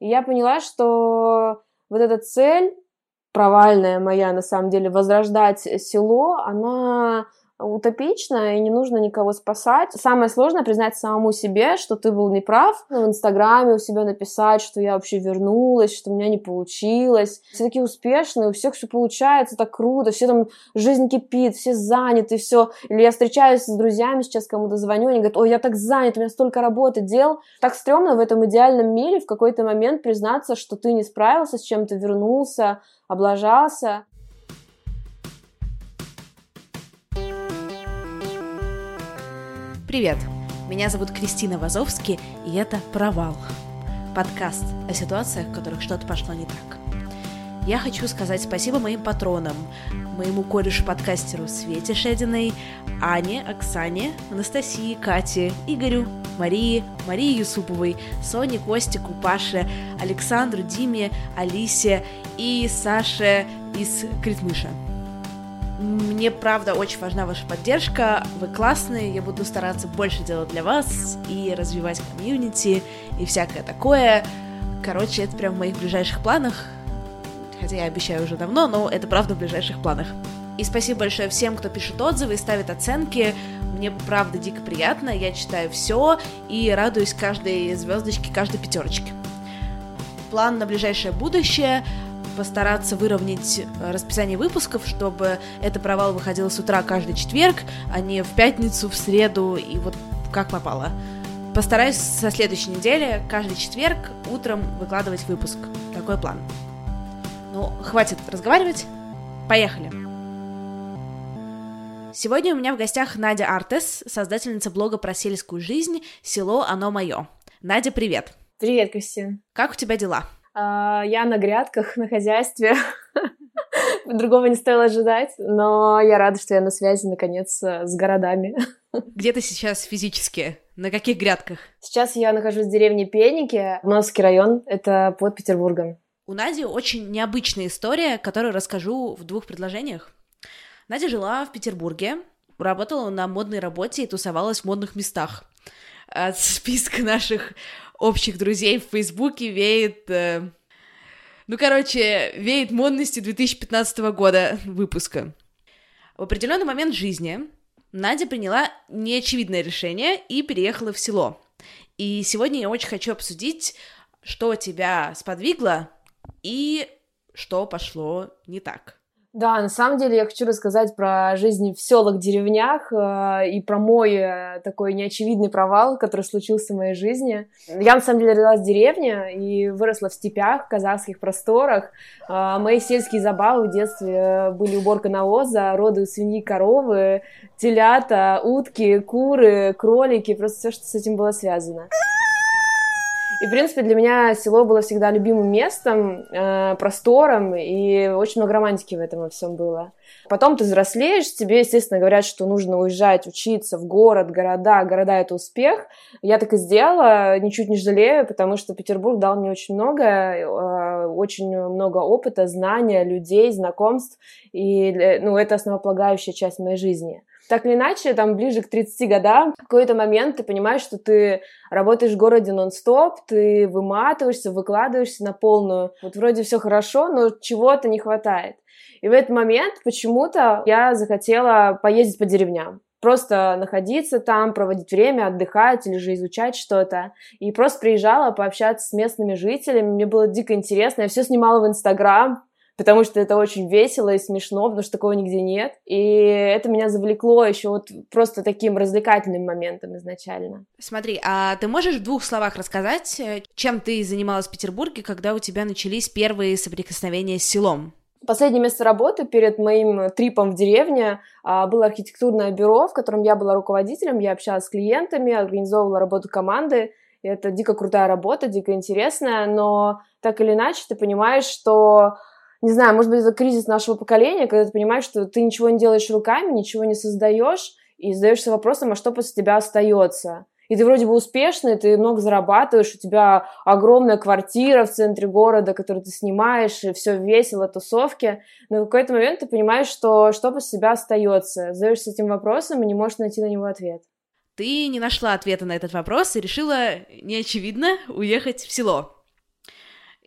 И я поняла, что вот эта цель, провальная моя, на самом деле, возрождать село, она утопично, и не нужно никого спасать. Самое сложное признать самому себе, что ты был неправ. В Инстаграме у себя написать, что я вообще вернулась, что у меня не получилось. Все такие успешные, у всех все получается, так круто, все там, жизнь кипит, все заняты, все. Или я встречаюсь с друзьями, сейчас кому-то звоню, они говорят, ой, я так занят, у меня столько работы, дел. Так стрёмно в этом идеальном мире в какой-то момент признаться, что ты не справился с чем-то, вернулся, облажался. Привет! Меня зовут Кристина Вазовски, и это «Провал» — подкаст о ситуациях, в которых что-то пошло не так. Я хочу сказать спасибо моим патронам, моему корешу-подкастеру Свете Шединой, Ане, Оксане, Анастасии, Кате, Игорю, Марии, Марии Юсуповой, Соне, Костику, Паше, Александру, Диме, Алисе и Саше из Критмыша. Мне, правда, очень важна ваша поддержка. Вы классные, я буду стараться больше делать для вас и развивать комьюнити и всякое такое. Короче, это прям в моих ближайших планах. Хотя я обещаю уже давно, но это правда в ближайших планах. И спасибо большое всем, кто пишет отзывы и ставит оценки. Мне правда дико приятно, я читаю все и радуюсь каждой звездочке, каждой пятерочке. План на ближайшее будущее постараться выровнять э, расписание выпусков, чтобы это провал выходил с утра каждый четверг, а не в пятницу, в среду и вот как попало. Постараюсь со следующей недели каждый четверг утром выкладывать выпуск. Такой план. Ну, хватит разговаривать. Поехали. Сегодня у меня в гостях Надя Артес, создательница блога про сельскую жизнь «Село, оно мое». Надя, привет! Привет, Кристина. Как у тебя дела? А, я на грядках, на хозяйстве. Другого не стоило ожидать, но я рада, что я на связи, наконец, с городами. Где ты сейчас физически? На каких грядках? Сейчас я нахожусь в деревне Пеники, Московский район, это под Петербургом. У Нади очень необычная история, которую расскажу в двух предложениях. Надя жила в Петербурге, работала на модной работе и тусовалась в модных местах. От списка наших общих друзей в Фейсбуке веет... Э, ну, короче, веет модности 2015 года выпуска. В определенный момент жизни Надя приняла неочевидное решение и переехала в село. И сегодня я очень хочу обсудить, что тебя сподвигло и что пошло не так. Да, на самом деле я хочу рассказать про жизнь в селах, деревнях э, и про мой э, такой неочевидный провал, который случился в моей жизни. Я на самом деле родилась в деревне и выросла в степях, в казахских просторах. Э, мои сельские забавы в детстве были уборка навоза, роды свиньи, коровы, телята, утки, куры, кролики, просто все, что с этим было связано. И, в принципе, для меня село было всегда любимым местом, э, простором, и очень много романтики в этом во всем было. Потом ты взрослеешь, тебе, естественно, говорят, что нужно уезжать, учиться в город, города. Города — это успех. Я так и сделала, ничуть не жалею, потому что Петербург дал мне очень много, э, очень много опыта, знания, людей, знакомств. И ну, это основополагающая часть моей жизни так или иначе, там ближе к 30 годам, в какой-то момент ты понимаешь, что ты работаешь в городе нон-стоп, ты выматываешься, выкладываешься на полную. Вот вроде все хорошо, но чего-то не хватает. И в этот момент почему-то я захотела поездить по деревням просто находиться там, проводить время, отдыхать или же изучать что-то. И просто приезжала пообщаться с местными жителями. Мне было дико интересно. Я все снимала в Инстаграм, потому что это очень весело и смешно, потому что такого нигде нет. И это меня завлекло еще вот просто таким развлекательным моментом изначально. Смотри, а ты можешь в двух словах рассказать, э, чем ты занималась в Петербурге, когда у тебя начались первые соприкосновения с селом? Последнее место работы перед моим трипом в деревне а, было архитектурное бюро, в котором я была руководителем, я общалась с клиентами, организовывала работу команды. Это дико крутая работа, дико интересная, но так или иначе ты понимаешь, что не знаю, может быть, это кризис нашего поколения, когда ты понимаешь, что ты ничего не делаешь руками, ничего не создаешь, и задаешься вопросом, а что после тебя остается? И ты вроде бы успешный, ты много зарабатываешь, у тебя огромная квартира в центре города, которую ты снимаешь, и все весело, тусовки. Но в какой-то момент ты понимаешь, что что после себя остается. Задаешься этим вопросом и не можешь найти на него ответ. Ты не нашла ответа на этот вопрос и решила, неочевидно, уехать в село.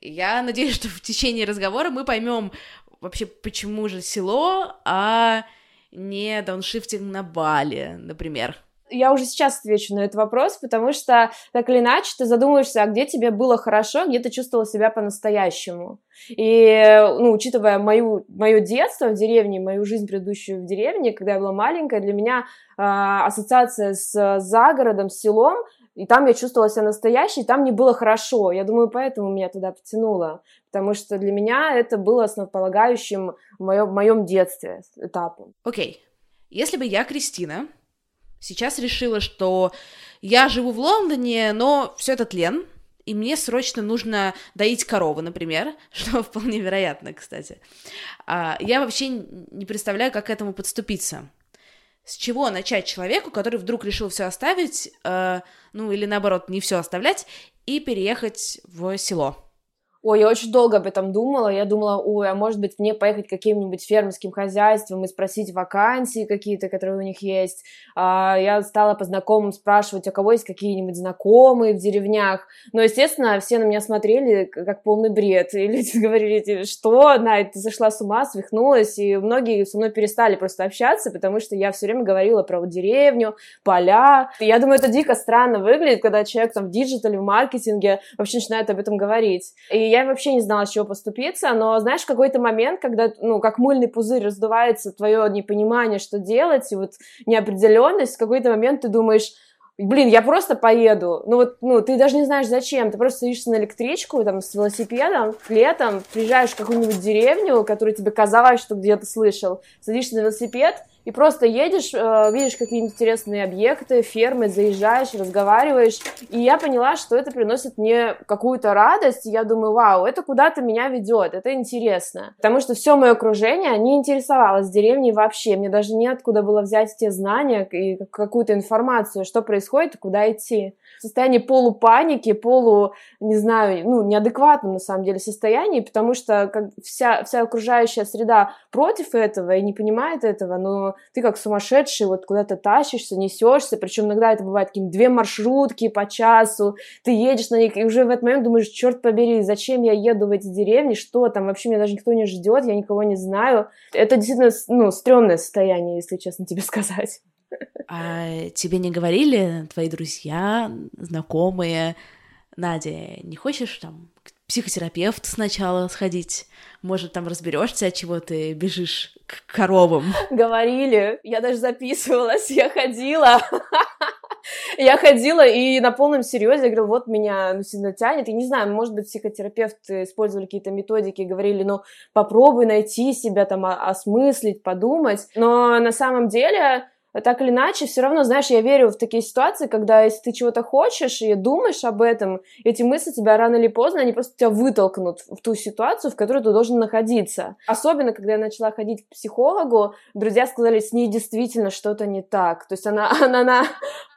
Я надеюсь, что в течение разговора мы поймем вообще, почему же село, а не дауншифтинг на Бали, например я уже сейчас отвечу на этот вопрос, потому что так или иначе ты задумываешься, а где тебе было хорошо, где ты чувствовала себя по-настоящему. И, ну, учитывая мою, мое детство в деревне, мою жизнь предыдущую в деревне, когда я была маленькая, для меня э, ассоциация с загородом, с селом и там я чувствовала себя настоящей, там мне было хорошо. Я думаю, поэтому меня туда потянуло. Потому что для меня это было основополагающим в моем, в моем детстве этапом. Окей. Okay. Если бы я, Кристина, сейчас решила, что я живу в Лондоне, но все это тлен, и мне срочно нужно доить корову, например, что вполне вероятно, кстати. А, я вообще не представляю, как к этому подступиться с чего начать человеку, который вдруг решил все оставить, э, ну или наоборот, не все оставлять, и переехать в село? Ой, я очень долго об этом думала. Я думала, ой, а может быть мне поехать каким-нибудь фермерским хозяйством и спросить вакансии какие-то, которые у них есть. А, я стала по знакомым спрашивать, у кого есть какие-нибудь знакомые в деревнях. Но, естественно, все на меня смотрели как полный бред. И люди говорили, что, Надь, ты зашла с ума, свихнулась. И многие со мной перестали просто общаться, потому что я все время говорила про вот деревню, поля. И я думаю, это дико странно выглядит, когда человек там в диджитале, в маркетинге вообще начинает об этом говорить. И я вообще не знала, с чего подступиться, но знаешь, в какой-то момент, когда, ну, как мыльный пузырь раздувается твое непонимание, что делать, и вот неопределенность, в какой-то момент ты думаешь, блин, я просто поеду. Ну вот, ну, ты даже не знаешь зачем. Ты просто садишься на электричку, там, с велосипедом, летом, приезжаешь в какую-нибудь деревню, которую тебе казалось, что где-то слышал, садишься на велосипед, и просто едешь, э, видишь какие-нибудь интересные объекты, фермы, заезжаешь, разговариваешь. И я поняла, что это приносит мне какую-то радость. И я думаю, вау, это куда-то меня ведет, это интересно. Потому что все мое окружение не интересовалось деревней вообще. Мне даже неоткуда было взять те знания и какую-то информацию, что происходит и куда идти. В состоянии полупаники, полу, не знаю, ну, неадекватном на самом деле состоянии, потому что как вся, вся окружающая среда против этого и не понимает этого, но ты как сумасшедший вот куда-то тащишься, несешься, причем иногда это бывает какие две маршрутки по часу, ты едешь на них, и уже в этот момент думаешь, черт побери, зачем я еду в эти деревни, что там, вообще меня даже никто не ждет, я никого не знаю. Это действительно, ну, стрёмное состояние, если честно тебе сказать. А тебе не говорили твои друзья, знакомые, Надя, не хочешь там к психотерапевту сначала сходить? Может, там разберешься, от чего ты бежишь к коровам? Говорили, я даже записывалась, я ходила. Я ходила и на полном серьезе говорила, вот меня ну, сильно тянет. И не знаю, может быть, психотерапевты использовали какие-то методики, говорили, ну, попробуй найти себя, там, осмыслить, подумать. Но на самом деле так или иначе, все равно, знаешь, я верю в такие ситуации, когда если ты чего-то хочешь и думаешь об этом, эти мысли тебя рано или поздно, они просто тебя вытолкнут в ту ситуацию, в которой ты должен находиться. Особенно, когда я начала ходить к психологу, друзья сказали, с ней действительно что-то не так. То есть она, она, она,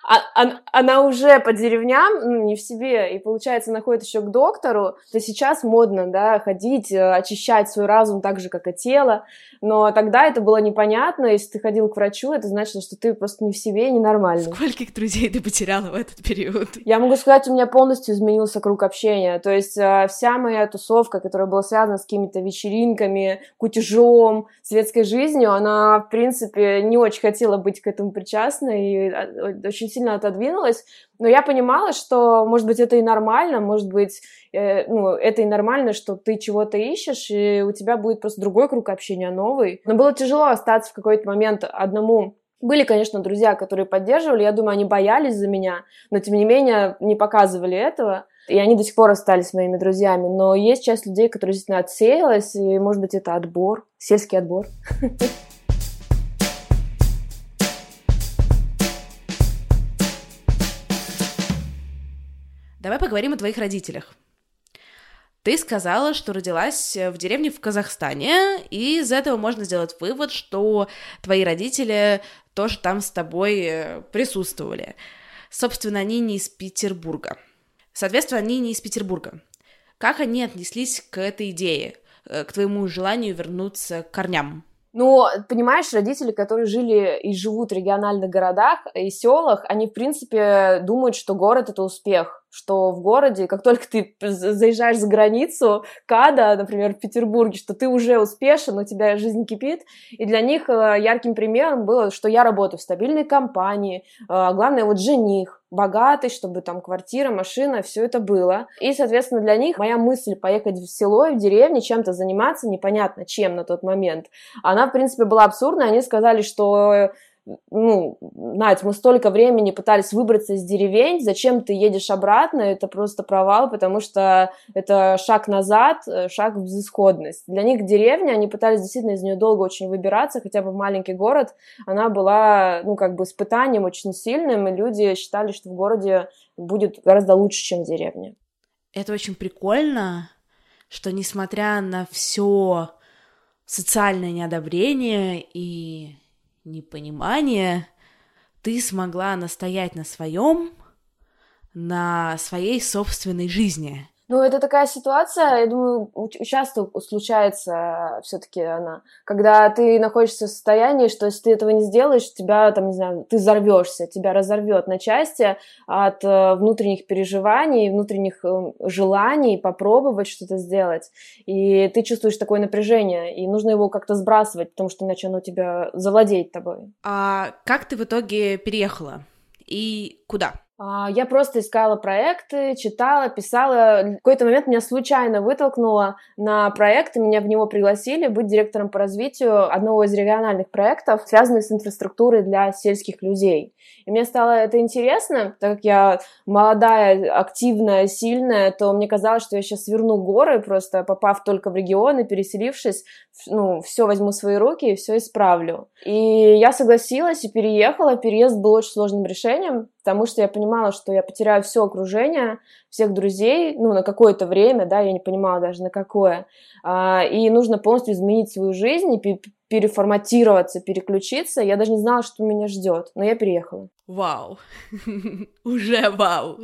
а, она уже по деревням, ну, не в себе, и, получается, находит еще к доктору. То сейчас модно, да, ходить, э, очищать свой разум так же, как и тело, но тогда это было непонятно, если ты ходил к врачу, это значило, что ты просто не в себе, ненормальный. Скольких друзей ты потеряла в этот период? Я могу сказать, у меня полностью изменился круг общения, то есть э, вся моя тусовка, которая была связана с какими-то вечеринками, кутежом, светской жизнью, она, в принципе, не очень хотела быть к этому причастной и э, очень сильно отодвинулась, но я понимала, что, может быть, это и нормально, может быть, э, ну, это и нормально, что ты чего-то ищешь, и у тебя будет просто другой круг общения, новый. Но было тяжело остаться в какой-то момент одному были, конечно, друзья, которые поддерживали, я думаю, они боялись за меня, но, тем не менее, не показывали этого. И они до сих пор остались моими друзьями. Но есть часть людей, которые действительно отсеялась, и, может быть, это отбор, сельский отбор. Давай поговорим о твоих родителях. Ты сказала, что родилась в деревне в Казахстане, и из этого можно сделать вывод, что твои родители тоже там с тобой э, присутствовали. Собственно, они не из Петербурга. Соответственно, они не из Петербурга. Как они отнеслись к этой идее, э, к твоему желанию вернуться к корням? Ну, понимаешь, родители, которые жили и живут в региональных городах и селах, они, в принципе, думают, что город — это успех что в городе, как только ты заезжаешь за границу, КАДа, например, в Петербурге, что ты уже успешен, у тебя жизнь кипит. И для них э, ярким примером было, что я работаю в стабильной компании, э, главное, вот жених, богатый, чтобы там квартира, машина, все это было. И, соответственно, для них моя мысль поехать в село, в деревню, чем-то заниматься, непонятно чем на тот момент, она, в принципе, была абсурдной. Они сказали, что ну, Надь, мы столько времени пытались выбраться из деревень, зачем ты едешь обратно, это просто провал, потому что это шаг назад, э, шаг в безысходность. Для них деревня, они пытались действительно из нее долго очень выбираться, хотя бы в маленький город, она была, ну, как бы испытанием очень сильным, и люди считали, что в городе будет гораздо лучше, чем в деревне. Это очень прикольно, что несмотря на все социальное неодобрение и непонимание, ты смогла настоять на своем, на своей собственной жизни. Ну, это такая ситуация, я думаю, часто случается все-таки она, когда ты находишься в состоянии, что если ты этого не сделаешь, тебя там, не знаю, ты взорвешься, тебя разорвет на части от э, внутренних переживаний, внутренних э, желаний попробовать что-то сделать. И ты чувствуешь такое напряжение, и нужно его как-то сбрасывать, потому что иначе оно тебя завладеет тобой. А как ты в итоге переехала? И куда? А, я просто искала проекты, читала, писала. В какой-то момент меня случайно вытолкнуло на проект, и меня в него пригласили быть директором по развитию одного из региональных проектов, связанных с инфраструктурой для сельских людей. И мне стало это интересно, так как я молодая, активная, сильная, то мне казалось, что я сейчас сверну горы, просто попав только в регион и переселившись, ну, все возьму в свои руки и все исправлю. И я согласилась и переехала. Переезд был очень сложным решением, потому что я понимала, что я потеряю все окружение, всех друзей, ну, на какое-то время, да, я не понимала даже на какое, а, и нужно полностью изменить свою жизнь и переформатироваться, переключиться. Я даже не знала, что меня ждет, но я переехала. Вау, уже вау.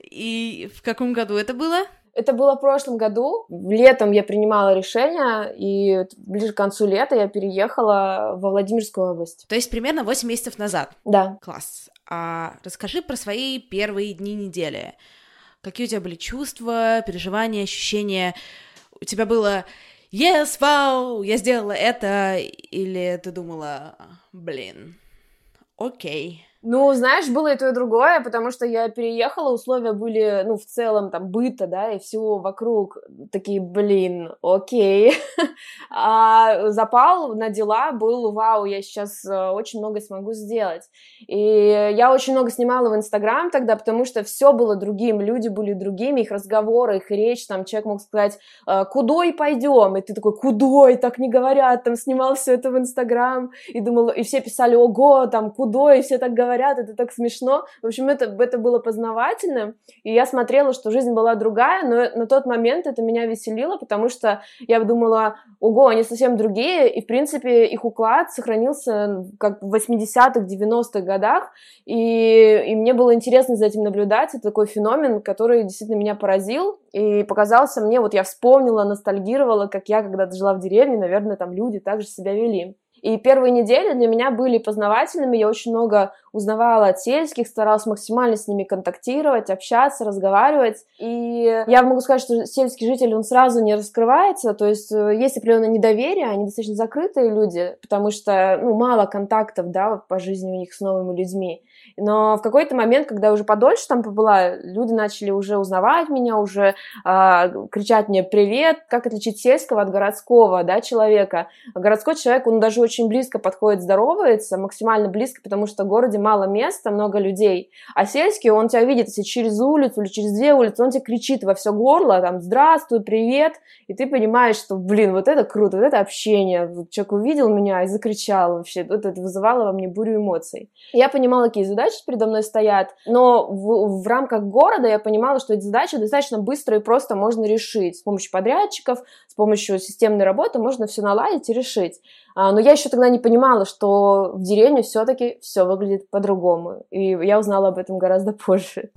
И в каком году это было? Это было в прошлом году. Летом я принимала решение, и ближе к концу лета я переехала во Владимирскую область. То есть примерно 8 месяцев назад? Да. Класс. А расскажи про свои первые дни недели. Какие у тебя были чувства, переживания, ощущения? У тебя было «Yes, вау, я сделала это!» Или ты думала «Блин, окей». Ну, знаешь, было и то, и другое, потому что я переехала, условия были, ну, в целом, там, быта, да, и всего вокруг такие, блин, окей. А запал на дела был, вау, я сейчас э, очень много смогу сделать. И я очень много снимала в Инстаграм тогда, потому что все было другим, люди были другими, их разговоры, их речь, там, человек мог сказать, «Э, кудой пойдем, и ты такой, кудой, так не говорят, там, снимал все это в Инстаграм, и думал, и все писали, ого, там, кудой, и все так говорят, говорят, это так смешно. В общем, это, это было познавательно, и я смотрела, что жизнь была другая, но на тот момент это меня веселило, потому что я думала, ого, они совсем другие, и, в принципе, их уклад сохранился как в 80-х, 90-х годах, и, и мне было интересно за этим наблюдать, это такой феномен, который действительно меня поразил, и показался мне, вот я вспомнила, ностальгировала, как я когда-то жила в деревне, наверное, там люди также себя вели. И первые недели для меня были познавательными, я очень много узнавала от сельских, старалась максимально с ними контактировать, общаться, разговаривать. И я могу сказать, что сельский житель, он сразу не раскрывается, то есть э, есть определенное недоверие, они достаточно закрытые люди, потому что, ну, мало контактов, да, по жизни у них с новыми людьми. Но в какой-то момент, когда я уже подольше там побыла, люди начали уже узнавать меня, уже э, кричать мне «привет», как отличить сельского от городского, да, человека. Городской человек, он даже очень близко подходит, здоровается, максимально близко, потому что в городе мало места, много людей. А сельский, он тебя видит, если через улицу или через две улицы, он тебе кричит во все горло, там «здравствуй», «привет», и ты понимаешь, что, блин, вот это круто, вот это общение. Человек увидел меня и закричал вообще, вот это вызывало во мне бурю эмоций. Я понимала, какие задачи передо мной стоят, но в, в рамках города я понимала, что эти задачи достаточно быстро и просто можно решить. С помощью подрядчиков, с помощью системной работы можно все наладить и решить. А, но я еще тогда не понимала, что в деревне все-таки все выглядит по-другому. И я узнала об этом гораздо позже.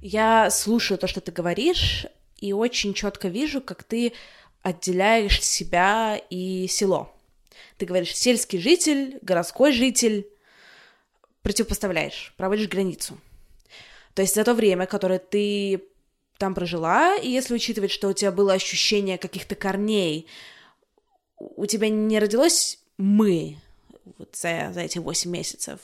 Я слушаю то, что ты говоришь, и очень четко вижу, как ты отделяешь себя и село. Ты говоришь сельский житель, городской житель, противопоставляешь, проводишь границу. То есть за то время, которое ты там прожила, и если учитывать, что у тебя было ощущение каких-то корней, у тебя не родилось «мы» вот за, за эти восемь месяцев.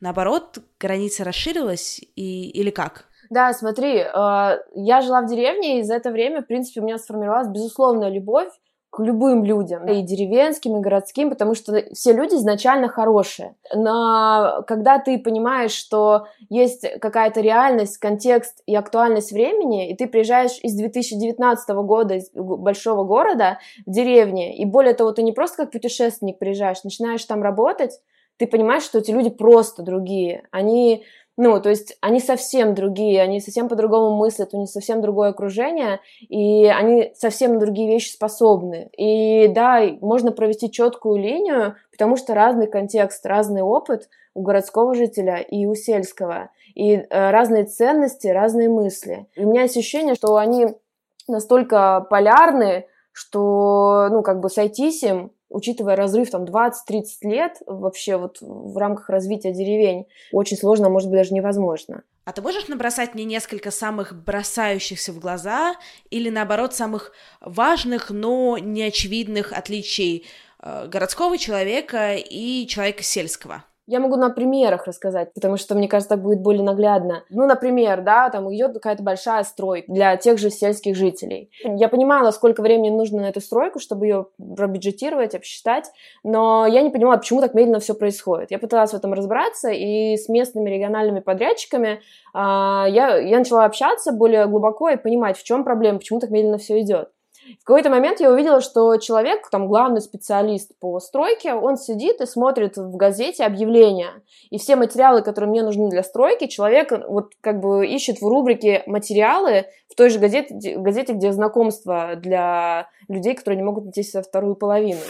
Наоборот, граница расширилась и, или как? Да, смотри, э, я жила в деревне, и за это время, в принципе, у меня сформировалась безусловная любовь к любым людям, и деревенским, и городским, потому что все люди изначально хорошие. Но когда ты понимаешь, что есть какая-то реальность, контекст и актуальность времени, и ты приезжаешь из 2019 года, из большого города, в деревне, и более того, ты не просто как путешественник приезжаешь, начинаешь там работать, ты понимаешь, что эти люди просто другие. Они ну, то есть они совсем другие, они совсем по-другому мыслят, у них совсем другое окружение, и они совсем на другие вещи способны. И да, можно провести четкую линию, потому что разный контекст, разный опыт у городского жителя и у сельского, и э, разные ценности, разные мысли. И у меня ощущение, что они настолько полярны, что, ну, как бы сойтись им учитывая разрыв там 20-30 лет вообще вот в рамках развития деревень, очень сложно, может быть, даже невозможно. А ты можешь набросать мне несколько самых бросающихся в глаза или, наоборот, самых важных, но неочевидных отличий э, городского человека и человека сельского? Я могу на примерах рассказать, потому что, мне кажется, так будет более наглядно. Ну, например, да, там идет какая-то большая стройка для тех же сельских жителей. Я понимала, сколько времени нужно на эту стройку, чтобы ее пробюджетировать, обсчитать, но я не понимала, почему так медленно все происходит. Я пыталась в этом разобраться, и с местными региональными подрядчиками а, я, я начала общаться более глубоко и понимать, в чем проблема, почему так медленно все идет. В какой-то момент я увидела, что человек, там главный специалист по стройке, он сидит и смотрит в газете объявления. И все материалы, которые мне нужны для стройки, человек вот как бы ищет в рубрике материалы в той же газете, газете где знакомство для людей, которые не могут найти себе вторую половину.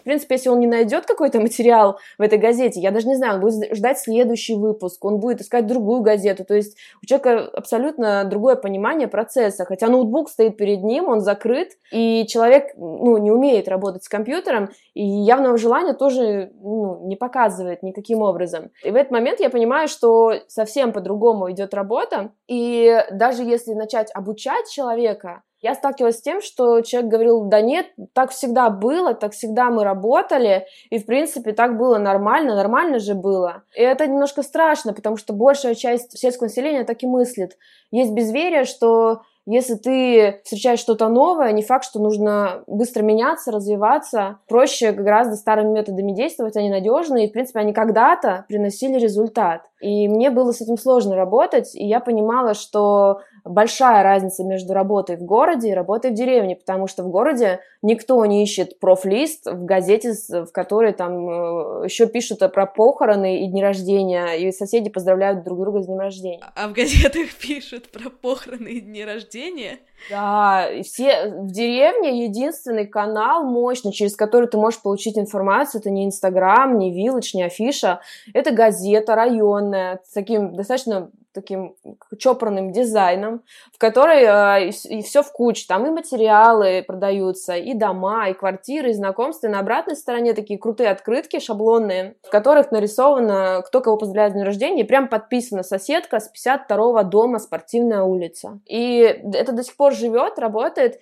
В принципе, если он не найдет какой-то материал в этой газете, я даже не знаю, он будет ждать следующий выпуск, он будет искать другую газету. То есть у человека абсолютно другое понимание процесса. Хотя ноутбук стоит перед ним, он закрыт, и человек ну, не умеет работать с компьютером, и явного желания тоже ну, не показывает никаким образом. И в этот момент я понимаю, что совсем по-другому идет работа, и даже если начать обучать человека, Я сталкивалась с тем, что человек говорил, да нет, так всегда было, так всегда мы работали, и, в принципе, так было нормально, нормально же было. И это немножко страшно, потому что большая часть сельского населения так и мыслит. Есть безверие, что если ты встречаешь что-то новое, не факт, что нужно быстро меняться, развиваться. Проще гораздо старыми методами действовать, они надежные, и, в принципе, они когда-то приносили результат. И мне было с этим сложно работать, и я понимала, что большая разница между работой в городе и работой в деревне, потому что в городе никто не ищет профлист в газете, в которой там э, еще пишут про похороны и дни рождения, и соседи поздравляют друг друга с днем рождения. А в газетах пишут про похороны и дни рождения? Да, все в деревне единственный канал мощный, через который ты можешь получить информацию, это не Инстаграм, не Вилледж, не Афиша, это газета районная с таким достаточно таким чопорным дизайном, в которой э, и, и все в куче. Там и материалы продаются, и дома, и квартиры, и знакомства. И на обратной стороне такие крутые открытки шаблонные, в которых нарисовано, кто кого поздравляет с днем рождения, и прям подписана соседка с 52-го дома «Спортивная улица». И это до сих пор живет, работает.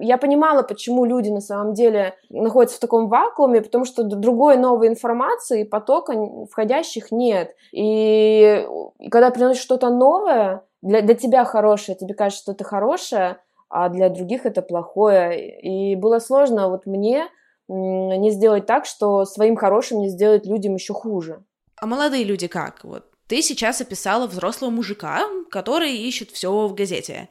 Я понимала, почему люди на самом деле находятся в таком вакууме, потому что другой новой информации, потока входящих нет. И, и когда приносишь что-то новое, для, для тебя хорошее, тебе кажется, что это хорошее, а для других это плохое. И было сложно вот мне не сделать так, что своим хорошим не сделать людям еще хуже. А молодые люди как? Вот ты сейчас описала взрослого мужика, который ищет все в газете.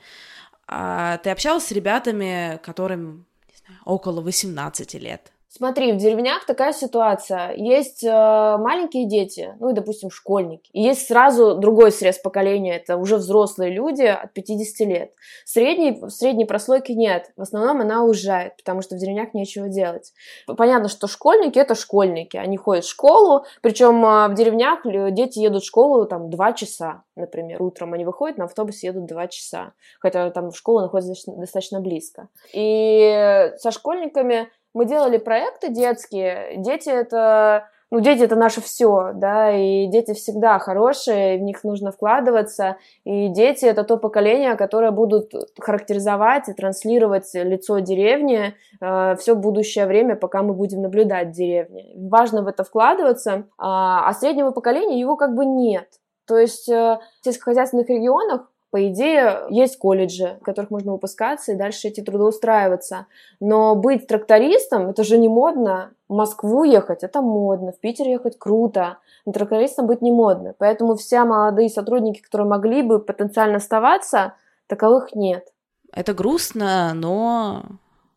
А ты общалась с ребятами, которым не знаю, около 18 лет? Смотри, в деревнях такая ситуация. Есть э, маленькие дети, ну и, допустим, школьники. И есть сразу другой срез поколения, это уже взрослые люди от 50 лет. Средней, средней прослойки нет. В основном она уезжает, потому что в деревнях нечего делать. Понятно, что школьники это школьники. Они ходят в школу, причем э, в деревнях дети едут в школу там 2 часа, например, утром. Они выходят на автобусе, едут 2 часа. Хотя там школа находится достаточно близко. И со школьниками мы делали проекты детские. Дети это ну, дети это наше все, да, и дети всегда хорошие, в них нужно вкладываться, и дети это то поколение, которое будут характеризовать и транслировать лицо деревни э, все будущее время, пока мы будем наблюдать деревни. Важно в это вкладываться, а, а среднего поколения его как бы нет. То есть э, в сельскохозяйственных регионах по идее, есть колледжи, в которых можно выпускаться и дальше идти трудоустраиваться. Но быть трактористом, это же не модно. В Москву ехать, это модно. В Питер ехать круто. Но трактористом быть не модно. Поэтому все молодые сотрудники, которые могли бы потенциально оставаться, таковых нет. Это грустно, но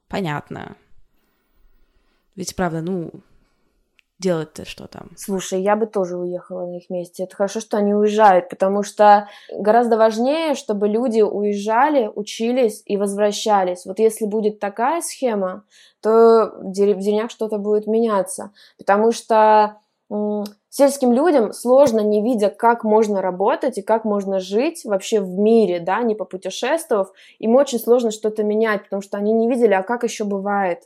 понятно. Ведь, правда, ну, делать-то что там? Слушай, я бы тоже уехала на их месте. Это хорошо, что они уезжают, потому что гораздо важнее, чтобы люди уезжали, учились и возвращались. Вот если будет такая схема, то в деревнях что-то будет меняться. Потому что сельским людям сложно, не видя, как можно работать и как можно жить вообще в мире, да, не попутешествовав, им очень сложно что-то менять, потому что они не видели, а как еще бывает.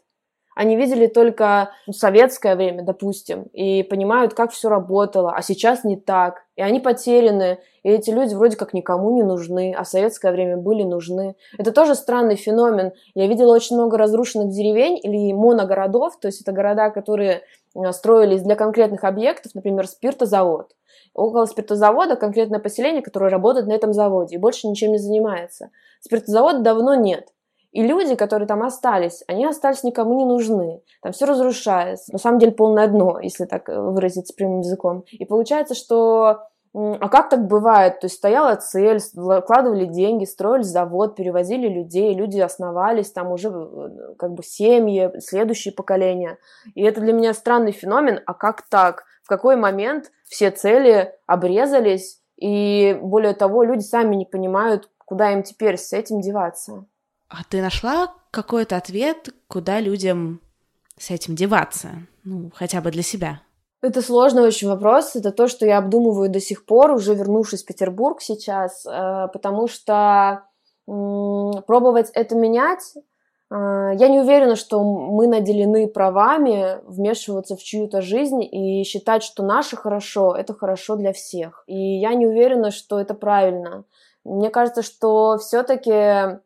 Они видели только советское время, допустим, и понимают, как все работало, а сейчас не так. И они потеряны, и эти люди вроде как никому не нужны, а в советское время были нужны. Это тоже странный феномен. Я видела очень много разрушенных деревень или моногородов, то есть это города, которые э, строились для конкретных объектов, например, спиртозавод. Около спиртозавода конкретное поселение, которое работает на этом заводе и больше ничем не занимается. Спиртозавода давно нет. И люди, которые там остались, они остались никому не нужны. Там все разрушается. На самом деле полное дно, если так э, выразиться прямым языком. И получается, что а как так бывает? То есть стояла цель, вкладывали деньги, строили завод, перевозили людей, люди основались, там уже э, как бы семьи, следующие поколения. И это для меня странный феномен. А как так? В какой момент все цели обрезались? И более того, люди сами не понимают, куда им теперь с этим деваться. А ты нашла какой-то ответ, куда людям с этим деваться? Ну, хотя бы для себя. Это сложный очень вопрос. Это то, что я обдумываю до сих пор, уже вернувшись в Петербург сейчас, э, потому что пробовать это менять э, я не уверена, что мы наделены правами вмешиваться в чью-то жизнь и считать, что наше хорошо – это хорошо для всех. И я не уверена, что это правильно. Мне кажется, что все-таки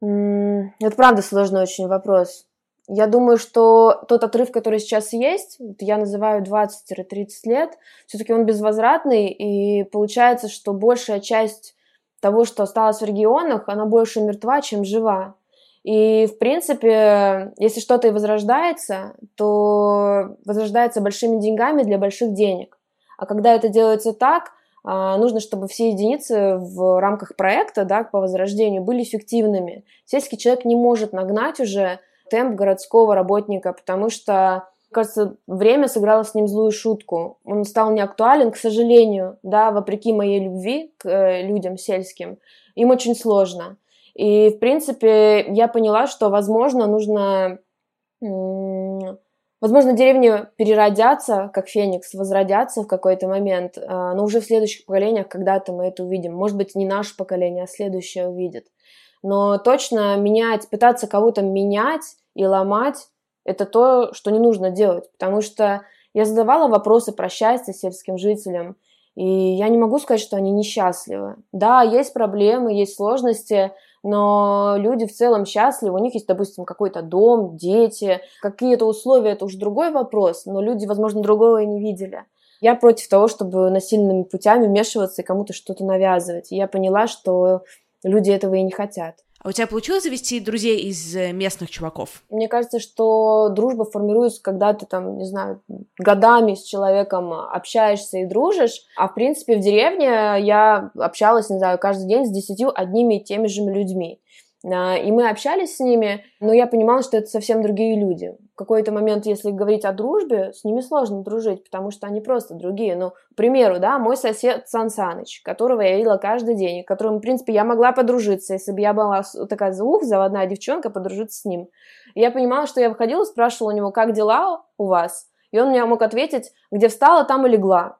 Это правда сложный очень вопрос. Я думаю, что тот отрыв, который сейчас есть, я называю 20-30 лет, все-таки он безвозвратный, и получается, что большая часть того, что осталось в регионах, она больше мертва, чем жива. И, в принципе, если что-то и возрождается, то возрождается большими деньгами для больших денег. А когда это делается так, нужно, чтобы все единицы в рамках проекта да, по возрождению были эффективными. Сельский человек не может нагнать уже темп городского работника, потому что, кажется, время сыграло с ним злую шутку. Он стал неактуален, к сожалению, да, вопреки моей любви к э, людям сельским. Им очень сложно. И, в принципе, я поняла, что, возможно, нужно Возможно, деревни переродятся, как Феникс, возродятся в какой-то момент, а, но уже в следующих поколениях когда-то мы это увидим. Может быть, не наше поколение, а следующее увидит. Но точно менять, пытаться кого-то менять и ломать, это то, что не нужно делать. Потому что я задавала вопросы про счастье сельским жителям, и я не могу сказать, что они несчастливы. Да, есть проблемы, есть сложности, но люди в целом счастливы, у них есть, допустим, какой-то дом, дети, какие-то условия, это уже другой вопрос, но люди, возможно, другого и не видели. Я против того, чтобы насильными путями вмешиваться и кому-то что-то навязывать. И я поняла, что люди этого и не хотят. А у тебя получилось завести друзей из э, местных чуваков? Мне кажется, что дружба формируется, когда ты там, не знаю, годами с человеком общаешься и дружишь. А в принципе в деревне я общалась, не знаю, каждый день с десятью одними и теми же людьми. А, и мы общались с ними, но я понимала, что это совсем другие люди. Какой-то момент, если говорить о дружбе, с ними сложно дружить, потому что они просто другие. Ну, к примеру, да, мой сосед Сан Саныч, которого я видела каждый день, которым, в принципе, я могла подружиться, если бы я была такая звук, заводная девчонка, подружиться с ним. И я понимала, что я выходила, спрашивала у него, как дела у вас? И он мне мог ответить, где встала, там и легла.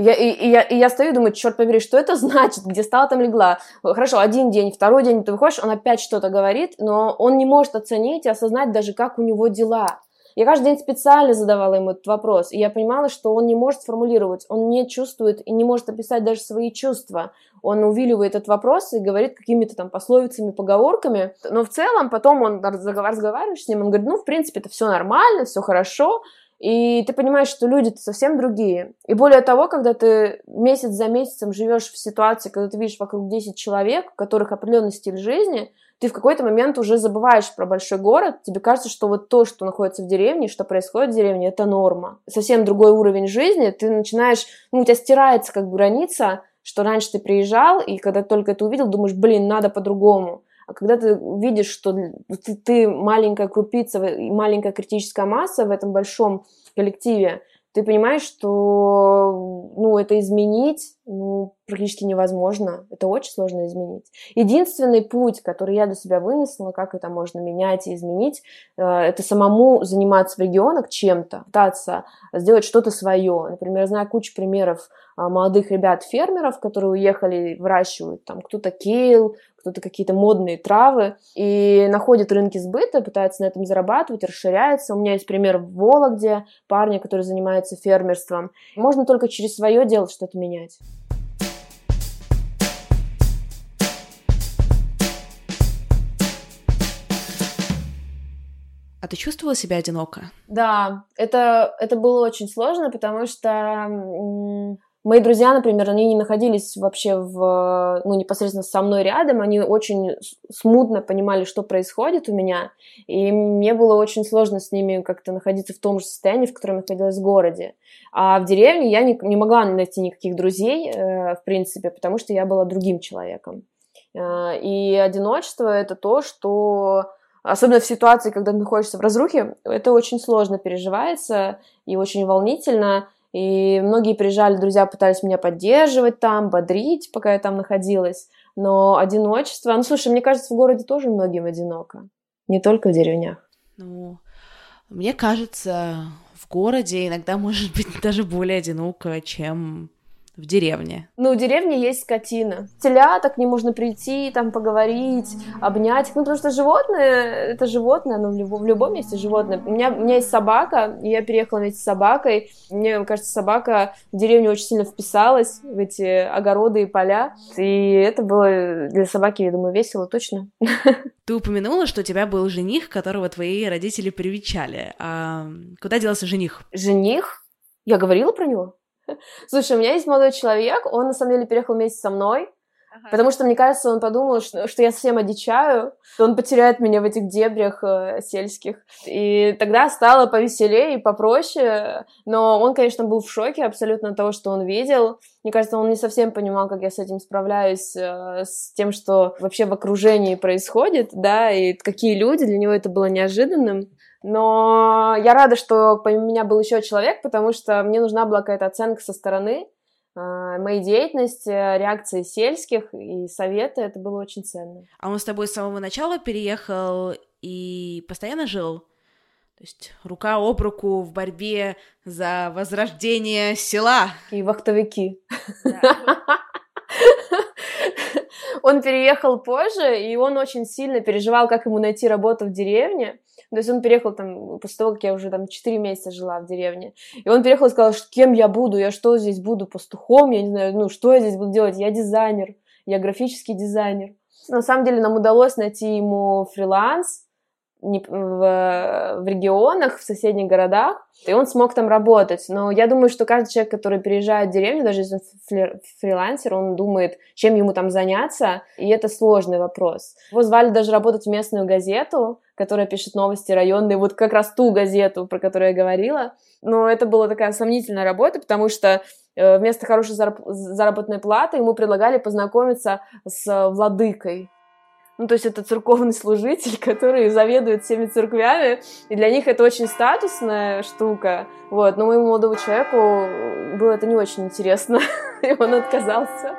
Я, и, и, я, и я стою и думаю, черт побери, что это значит, где стала, там легла. Хорошо, один день, второй день ты выходишь, он опять что-то говорит, но он не может оценить и осознать даже, как у него дела. Я каждый день специально задавала ему этот вопрос, и я понимала, что он не может сформулировать, он не чувствует и не может описать даже свои чувства. Он увиливает этот вопрос и говорит какими-то там пословицами, поговорками, но в целом потом он разговариваешь с ним, он говорит, ну, в принципе, это все нормально, все хорошо, и ты понимаешь, что люди-то совсем другие. И более того, когда ты месяц за месяцем живешь в ситуации, когда ты видишь вокруг 10 человек, у которых определенный стиль жизни, ты в какой-то момент уже забываешь про большой город, тебе кажется, что вот то, что находится в деревне, что происходит в деревне, это норма. Совсем другой уровень жизни, ты начинаешь, ну, у тебя стирается как граница, что раньше ты приезжал, и когда только это увидел, думаешь, блин, надо по-другому. А когда ты видишь, что ты, ты маленькая крупица, маленькая критическая масса в этом большом коллективе, ты понимаешь, что ну, это изменить ну, практически невозможно. Это очень сложно изменить. Единственный путь, который я для себя вынесла, как это можно менять и изменить, э, это самому заниматься в регионах чем-то, пытаться сделать что-то свое. Например, я знаю кучу примеров а, молодых ребят-фермеров, которые уехали, выращивают там кто-то кейл, кто-то какие-то модные травы, и находят рынки сбыта, пытаются на этом зарабатывать, расширяются. У меня есть пример в Вологде, парня, который занимается фермерством. Можно только через свое дело что-то менять. А ты чувствовала себя одиноко? Да, это, это было очень сложно, потому что Мои друзья, например, они не находились вообще в, ну, непосредственно со мной рядом, они очень смутно понимали, что происходит у меня, и мне было очень сложно с ними как-то находиться в том же состоянии, в котором я находилась в городе. А в деревне я не, не могла найти никаких друзей, э, в принципе, потому что я была другим человеком. Э, и одиночество — это то, что особенно в ситуации, когда ты находишься в разрухе, это очень сложно переживается и очень волнительно, и многие приезжали, друзья пытались меня поддерживать там, бодрить, пока я там находилась. Но одиночество... Ну, слушай, мне кажется, в городе тоже многим одиноко. Не только в деревнях. Ну, мне кажется, в городе иногда может быть даже более одиноко, чем в деревне? Ну, в деревне есть скотина. Телята, к ним можно прийти, там поговорить, обнять. Ну, потому что животное, это животное, оно в, любом, в любом месте животное. У меня, у меня есть собака, и я переехала вместе с собакой. Мне кажется, собака в деревню очень сильно вписалась в эти огороды и поля. И это было для собаки, я думаю, весело точно. Ты упомянула, что у тебя был жених, которого твои родители привечали. А куда делся жених? Жених? Я говорила про него? Слушай, у меня есть молодой человек, он на самом деле переехал вместе со мной, ага. потому что, мне кажется, он подумал, что, что я совсем одичаю, что он потеряет меня в этих дебрях э, сельских. И тогда стало повеселее и попроще, но он, конечно, был в шоке абсолютно от того, что он видел. Мне кажется, он не совсем понимал, как я с этим справляюсь, э, с тем, что вообще в окружении происходит, да, и какие люди, для него это было неожиданным. Но я рада, что помимо меня был еще человек, потому что мне нужна была какая-то оценка со стороны э, моей деятельности, реакции сельских и советы. Это было очень ценно. А он с тобой с самого начала переехал и постоянно жил? То есть рука об руку в борьбе за возрождение села. И вахтовики. Он переехал позже, и он очень сильно переживал, как ему найти работу в деревне. То есть он переехал там после того, как я уже там 4 месяца жила в деревне. И он переехал и сказал, что кем я буду, я что здесь буду, пастухом, я не знаю, ну что я здесь буду делать, я дизайнер, я графический дизайнер. На самом деле нам удалось найти ему фриланс, в, в регионах, в соседних городах, и он смог там работать. Но я думаю, что каждый человек, который переезжает в деревню, даже если он фрилансер, он думает, чем ему там заняться, и это сложный вопрос. Его звали даже работать в местную газету, которая пишет новости районные, вот как раз ту газету, про которую я говорила. Но это была такая сомнительная работа, потому что э, вместо хорошей заработной платы ему предлагали познакомиться с владыкой ну, то есть это церковный служитель, который заведует всеми церквями, и для них это очень статусная штука, вот, но моему молодому человеку было это не очень интересно, и он отказался.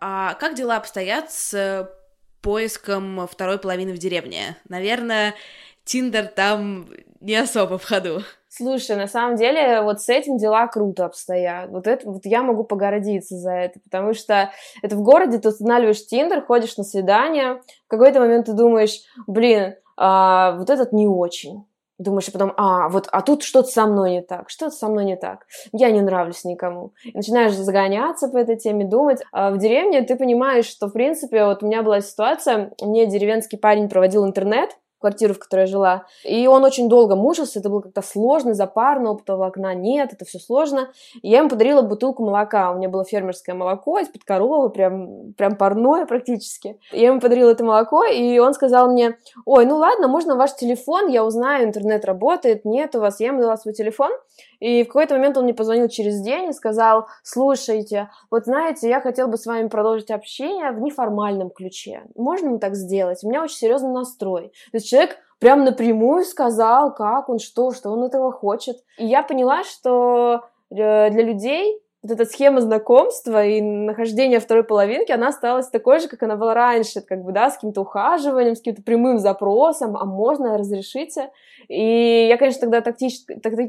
А как дела обстоят с поиском второй половины в деревне? Наверное, Тиндер там не особо в ходу. Слушай, на самом деле, вот с этим дела круто обстоят. Вот это вот я могу погордиться за это, потому что это в городе ты устанавливаешь Тиндер, ходишь на свидание, в какой-то момент ты думаешь, блин, а, вот этот не очень. Думаешь, и потом, а, вот, а тут что-то со мной не так, что-то со мной не так, я не нравлюсь никому. И начинаешь загоняться по этой теме, думать. А в деревне ты понимаешь, что, в принципе, вот у меня была ситуация, мне деревенский парень проводил интернет, квартиру, в которой я жила. И он очень долго мучился, это было как-то сложно, запарно, опытного окна нет, это все сложно. И я ему подарила бутылку молока. У меня было фермерское молоко из-под коровы, прям, прям парное практически. Я ему подарила это молоко, и он сказал мне, ой, ну ладно, можно ваш телефон, я узнаю, интернет работает, нет у вас. Я ему дала свой телефон, и в какой-то момент он мне позвонил через день и сказал, слушайте, вот знаете, я хотел бы с вами продолжить общение в неформальном ключе. Можно мы так сделать? У меня очень серьезный настрой. То есть человек прям напрямую сказал, как он, что, что он этого хочет. И я поняла, что э, для людей вот эта схема знакомства и нахождения второй половинки, она осталась такой же, как она была раньше, как бы, да, с каким-то ухаживанием, с каким-то прямым запросом, а можно, разрешите. И я, конечно, тогда тактич,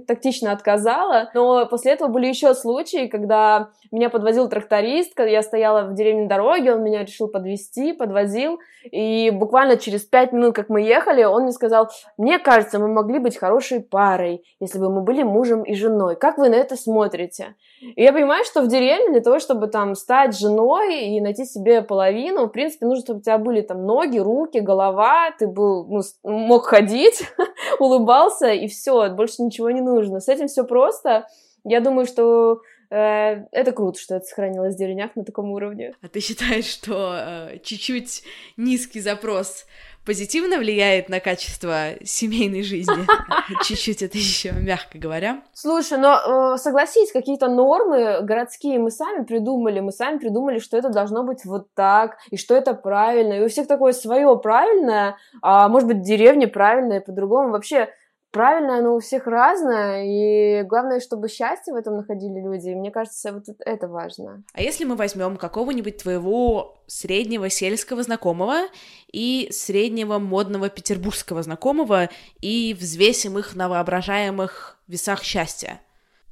тактично отказала, но после этого были еще случаи, когда меня подвозил тракторист, когда я стояла в деревне дороге, он меня решил подвести, подвозил, и буквально через пять минут, как мы ехали, он мне сказал, мне кажется, мы могли быть хорошей парой, если бы мы были мужем и женой. Как вы на это смотрите? И я понимаю, что в деревне для того, чтобы там стать женой и найти себе половину, в принципе, нужно, чтобы у тебя были там ноги, руки, голова, ты был, ну, мог ходить, улыбался, и все, больше ничего не нужно. С этим все просто. Я думаю, что э, это круто, что это сохранилось в деревнях на таком уровне. А ты считаешь, что э, чуть-чуть низкий запрос позитивно влияет на качество семейной жизни. Чуть-чуть это еще, мягко говоря. Слушай, но э, согласись, какие-то нормы городские мы сами придумали. Мы сами придумали, что это должно быть вот так, и что это правильно. И у всех такое свое правильное, а может быть, деревня правильная по-другому. Вообще, правильно, оно у всех разное, и главное, чтобы счастье в этом находили люди, и мне кажется, вот это важно. А если мы возьмем какого-нибудь твоего среднего сельского знакомого и среднего модного петербургского знакомого и взвесим их на воображаемых весах счастья?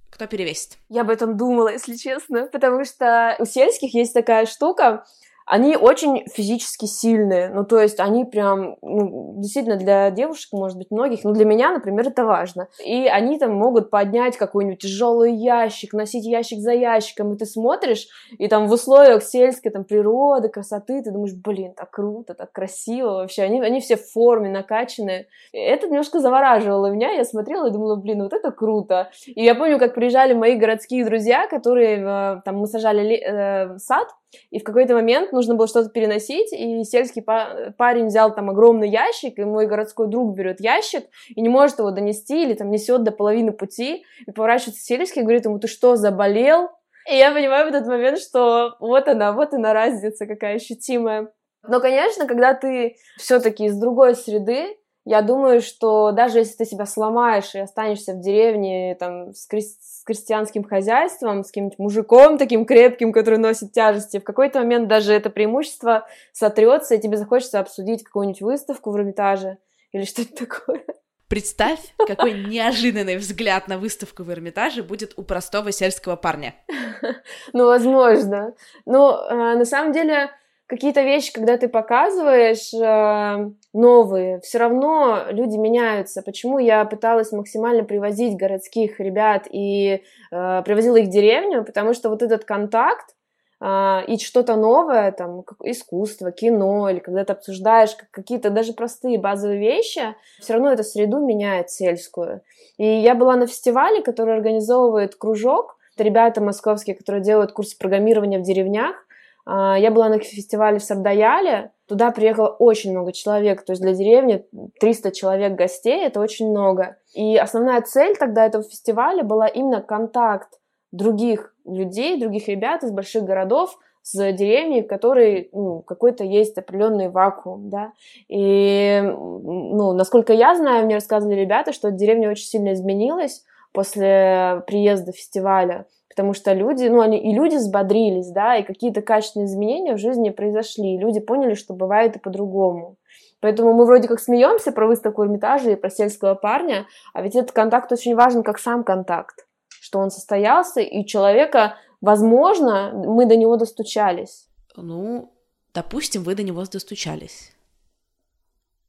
Кто перевесит? Я об этом думала, если честно, потому что у сельских есть такая штука, они очень физически сильные, ну, то есть они прям, ну, действительно, для девушек, может быть, многих, но для меня, например, это важно. И они там могут поднять какой-нибудь тяжелый ящик, носить ящик за ящиком, и ты смотришь, и там в условиях сельской там природы, красоты, ты думаешь, блин, так круто, так красиво вообще, они, они все в форме, накачанные. И это немножко завораживало меня, я смотрела и думала, блин, вот это круто. И я помню, как приезжали мои городские друзья, которые, э, там, мы сажали э, сад, и в какой-то момент нужно было что-то переносить, и сельский парень взял там огромный ящик, и мой городской друг берет ящик и не может его донести, или там несет до половины пути, и поворачивается сельский и говорит ему, ты что, заболел? И я понимаю в этот момент, что вот она, вот она разница какая ощутимая. Но, конечно, когда ты все-таки из другой среды, я думаю, что даже если ты себя сломаешь и останешься в деревне там, с, кре- с крестьянским хозяйством, с каким-нибудь мужиком таким крепким, который носит тяжести, в какой-то момент даже это преимущество сотрется, и тебе захочется обсудить какую-нибудь выставку в Эрмитаже или что-то такое. Представь, какой неожиданный взгляд на выставку в Эрмитаже будет у простого сельского парня. Ну, возможно. Но э, на самом деле какие-то вещи, когда ты показываешь э, новые, все равно люди меняются. Почему я пыталась максимально привозить городских ребят и э, привозила их в деревню? Потому что вот этот контакт э, и что-то новое, там, искусство, кино, или когда ты обсуждаешь какие-то даже простые базовые вещи, все равно эту среду меняет сельскую. И я была на фестивале, который организовывает кружок, это ребята московские, которые делают курсы программирования в деревнях, я была на фестивале в Сардаяле, туда приехало очень много человек, то есть для деревни 300 человек гостей, это очень много. И основная цель тогда этого фестиваля была именно контакт других людей, других ребят из больших городов с деревней, в которой ну, какой-то есть определенный вакуум, да. И, ну, насколько я знаю, мне рассказывали ребята, что деревня очень сильно изменилась после приезда фестиваля потому что люди, ну, они и люди взбодрились, да, и какие-то качественные изменения в жизни произошли, и люди поняли, что бывает и по-другому. Поэтому мы вроде как смеемся про выставку Эрмитажа и про сельского парня, а ведь этот контакт очень важен, как сам контакт, что он состоялся, и человека, возможно, мы до него достучались. Ну, допустим, вы до него достучались.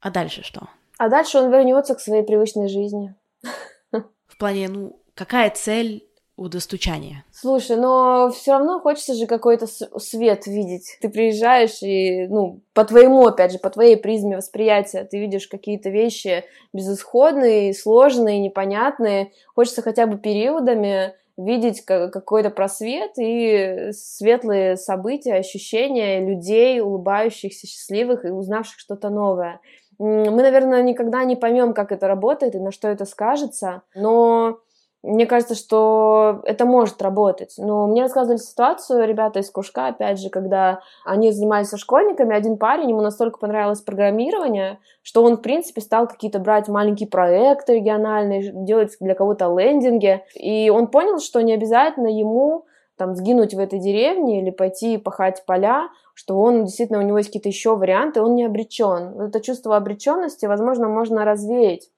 А дальше что? А дальше он вернется к своей привычной жизни. В плане, ну, какая цель у достучания. Слушай, но все равно хочется же какой-то свет видеть. Ты приезжаешь и, ну, по твоему, опять же, по твоей призме восприятия, ты видишь какие-то вещи безысходные, сложные, непонятные. Хочется хотя бы периодами видеть какой-то просвет и светлые события, ощущения людей, улыбающихся, счастливых и узнавших что-то новое. Мы, наверное, никогда не поймем, как это работает и на что это скажется, но мне кажется, что это может работать. Но мне рассказывали ситуацию ребята из кружка, опять же, когда они занимались со школьниками, один парень, ему настолько понравилось программирование, что он, в принципе, стал какие-то брать маленькие проекты региональные, делать для кого-то лендинги. И он понял, что не обязательно ему там сгинуть в этой деревне или пойти пахать поля, что он действительно у него есть какие-то еще варианты, он не обречен. Это чувство обреченности, возможно, можно развеять.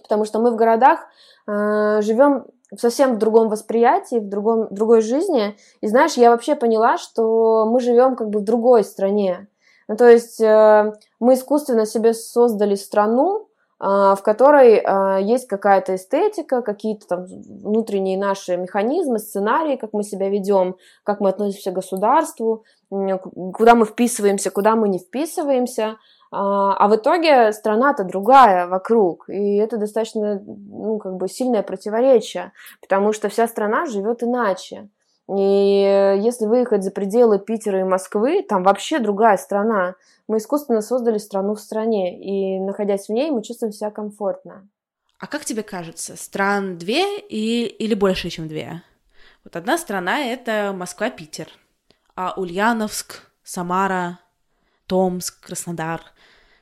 Потому что мы в городах э, живем в совсем другом восприятии, в другом, другой жизни. И знаешь, я вообще поняла, что мы живем как бы в другой стране. Ну, то есть э, мы искусственно себе создали страну, э, в которой э, есть какая-то эстетика, какие-то там внутренние наши механизмы, сценарии, как мы себя ведем, как мы относимся к государству, куда мы вписываемся, куда мы не вписываемся. А, а в итоге страна-то другая вокруг, и это достаточно, ну, как бы сильное противоречие, потому что вся страна живет иначе. И если выехать за пределы Питера и Москвы, там вообще другая страна. Мы искусственно создали страну в стране, и находясь в ней, мы чувствуем себя комфортно. А как тебе кажется, стран две и, или больше, чем две? Вот одна страна — это Москва-Питер, а Ульяновск, Самара, Томск, Краснодар —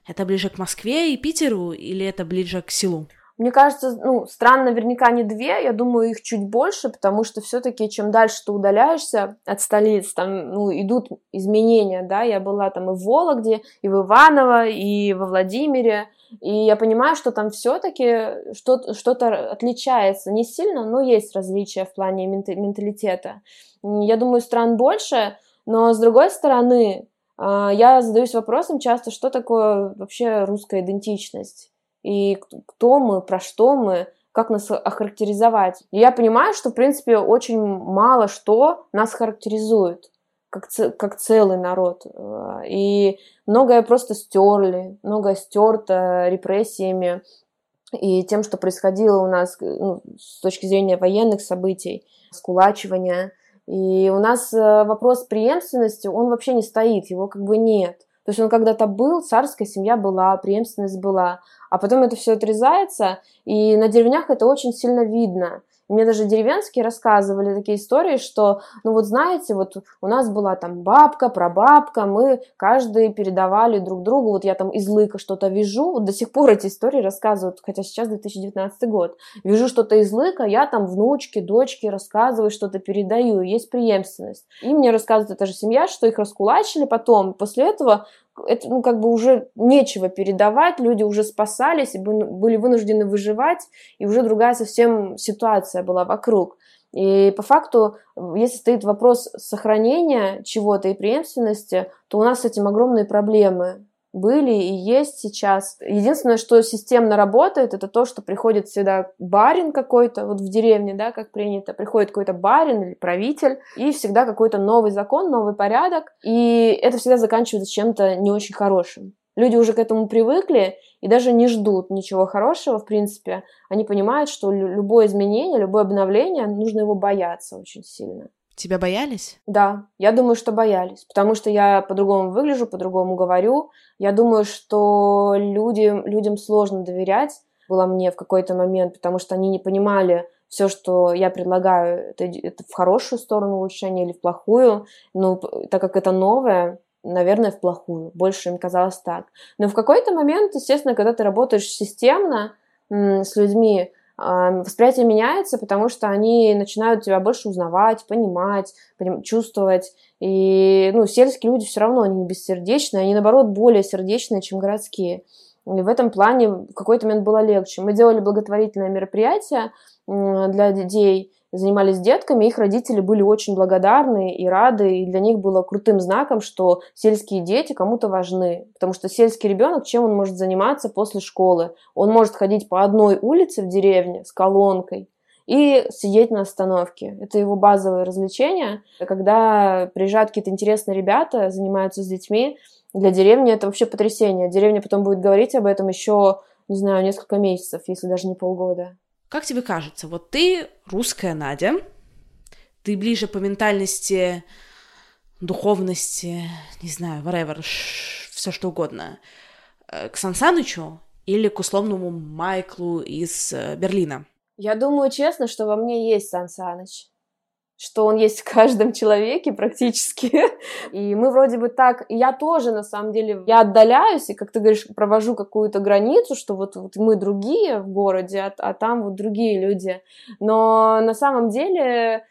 это ближе к Москве и Питеру или это ближе к селу? Мне кажется, ну, стран наверняка не две, я думаю, их чуть больше, потому что все-таки чем дальше ты удаляешься от столиц, там, ну, идут изменения, да, я была там и в Вологде, и в Иваново, и во Владимире, и я понимаю, что там все-таки что-то, что-то отличается, не сильно, но есть различия в плане менталитета. Я думаю, стран больше, но с другой стороны, я задаюсь вопросом часто, что такое вообще русская идентичность и кто мы, про что мы, как нас охарактеризовать. И я понимаю, что, в принципе, очень мало что нас характеризует как, как целый народ. Э, и многое просто стерли, многое стерто репрессиями и тем, что происходило у нас ну, с точки зрения военных событий, скулачивания. И у нас э, вопрос преемственности, он вообще не стоит, его как бы нет. То есть он когда-то был, царская семья была, преемственность была, а потом это все отрезается, и на деревнях это очень сильно видно. Мне даже деревенские рассказывали такие истории, что, ну вот знаете, вот у нас была там бабка, прабабка, мы каждый передавали друг другу, вот я там из лыка что-то вижу, вот до сих пор эти истории рассказывают, хотя сейчас 2019 год, вижу что-то из лыка, я там внучке, дочке рассказываю, что-то передаю, есть преемственность. И мне рассказывает эта же семья, что их раскулачили потом, после этого это, ну, как бы уже нечего передавать, люди уже спасались были вынуждены выживать, и уже другая совсем ситуация была вокруг. И по факту, если стоит вопрос сохранения чего-то и преемственности, то у нас с этим огромные проблемы были и есть сейчас. Единственное, что системно работает, это то, что приходит всегда барин какой-то, вот в деревне, да, как принято, приходит какой-то барин или правитель, и всегда какой-то новый закон, новый порядок, и это всегда заканчивается чем-то не очень хорошим. Люди уже к этому привыкли и даже не ждут ничего хорошего, в принципе. Они понимают, что любое изменение, любое обновление, нужно его бояться очень сильно. Тебя боялись? Да, я думаю, что боялись, потому что я по-другому выгляжу, по-другому говорю. Я думаю, что люди, людям сложно доверять было мне в какой-то момент, потому что они не понимали все, что я предлагаю, это, это в хорошую сторону улучшения или в плохую. Ну, так как это новое, наверное, в плохую. Больше им казалось так. Но в какой-то момент, естественно, когда ты работаешь системно с людьми, восприятие меняется, потому что они начинают тебя больше узнавать, понимать, чувствовать. И ну, сельские люди все равно, они не бессердечные, они, наоборот, более сердечные, чем городские. И в этом плане в какой-то момент было легче. Мы делали благотворительное мероприятие для детей, занимались детками, их родители были очень благодарны и рады, и для них было крутым знаком, что сельские дети кому-то важны, потому что сельский ребенок, чем он может заниматься после школы? Он может ходить по одной улице в деревне с колонкой, и сидеть на остановке. Это его базовое развлечение. Когда приезжают какие-то интересные ребята, занимаются с детьми, для деревни это вообще потрясение. Деревня потом будет говорить об этом еще, не знаю, несколько месяцев, если даже не полгода. Как тебе кажется, вот ты русская Надя, ты ближе по ментальности, духовности, не знаю, whatever, все что угодно, э, к Сансанычу или к условному Майклу из э, Берлина? Я думаю, честно, что во мне есть Сан что он есть в каждом человеке практически. И мы вроде бы так... Я тоже, на самом деле, я отдаляюсь и, как ты говоришь, провожу какую-то границу, что вот, вот мы другие в городе, а, а там вот другие люди. Но на самом деле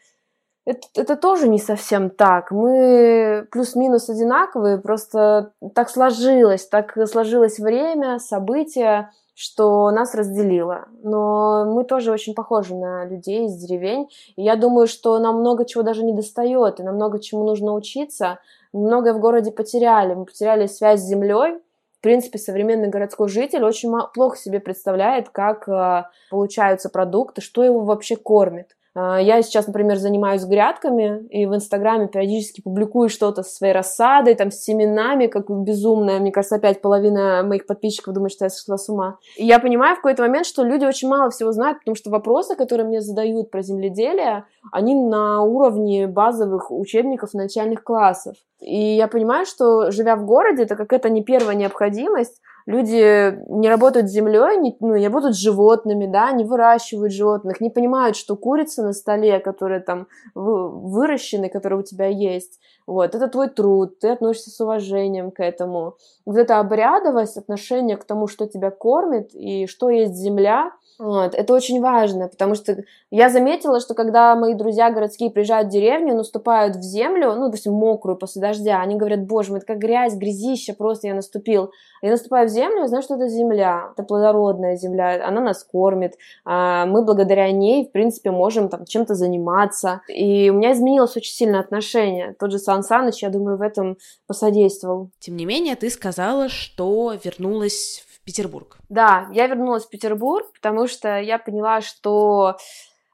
это, это тоже не совсем так. Мы плюс-минус одинаковые, просто так сложилось, так сложилось время, события, что нас разделило. Но мы тоже очень похожи на людей из деревень. И я думаю, что нам много чего даже не достает, и нам много чему нужно учиться. Многое в городе потеряли. Мы потеряли связь с землей. В принципе, современный городской житель очень плохо себе представляет, как э, получаются продукты, что его вообще кормит. А, я сейчас, например, занимаюсь грядками и в Инстаграме периодически публикую что-то со своей рассадой, там, с семенами, как безумная. Мне кажется, опять половина моих подписчиков думает, что я сошла с ума. И я понимаю в какой-то момент, что люди очень мало всего знают, потому что вопросы, которые мне задают про земледелие, они на уровне базовых учебников начальных классов. И я понимаю, что живя в городе, это как это не первая необходимость, люди не работают с землей, не, ну, не работают с животными, да, не выращивают животных, не понимают, что курица на столе, которая там выращены, которая у тебя есть, вот, это твой труд, ты относишься с уважением к этому. Вот эта обрядовость, отношение к тому, что тебя кормит и что есть земля, Вот, это очень важно, потому что я заметила, что когда мои друзья городские приезжают в деревню, наступают в землю, ну, допустим, мокрую после дождя, они говорят, боже мой, это как грязь, грязище, просто я наступил. Я наступаю в землю, я знаю, что это земля, это плодородная земля, она нас кормит, а мы благодаря ней, в принципе, можем там чем-то заниматься. И у меня изменилось очень сильно отношение. Тот же Сан Саныч, я думаю, в этом посодействовал. Тем не менее, ты сказала, что вернулась Петербург. Да, я вернулась в Петербург, потому что я поняла, что